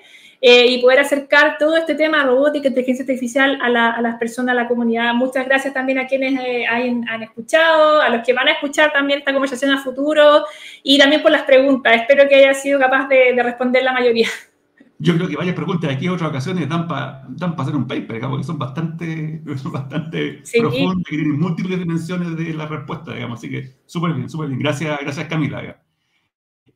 B: Eh, y poder acercar todo este tema robótica, inteligencia artificial a, las personas, a la comunidad. Muchas gracias también a quienes eh, han, escuchado, a los que van a escuchar también esta conversación a futuro y también por las preguntas. Espero que haya sido capaz de, responder la mayoría.
A: Yo creo que varias preguntas aquí en otras ocasiones dan para dan hacer un paper, digamos, que son bastante, bastante profundas, y tienen múltiples dimensiones de la respuesta, digamos. Así que súper bien, súper bien. Gracias, gracias Camila.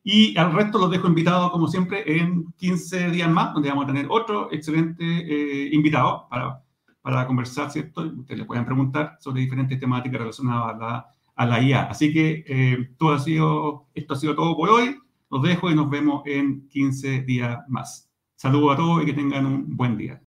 A: Y al resto los dejo invitados, como siempre, en 15 días más, donde vamos a tener otro excelente eh, invitado para, para conversar, ¿cierto? Ustedes le pueden preguntar sobre diferentes temáticas relacionadas a la, a la IA. Así que eh, todo ha sido, esto ha sido todo por hoy. Los dejo y nos vemos en 15 días más. Saludos a todos y que tengan un buen día.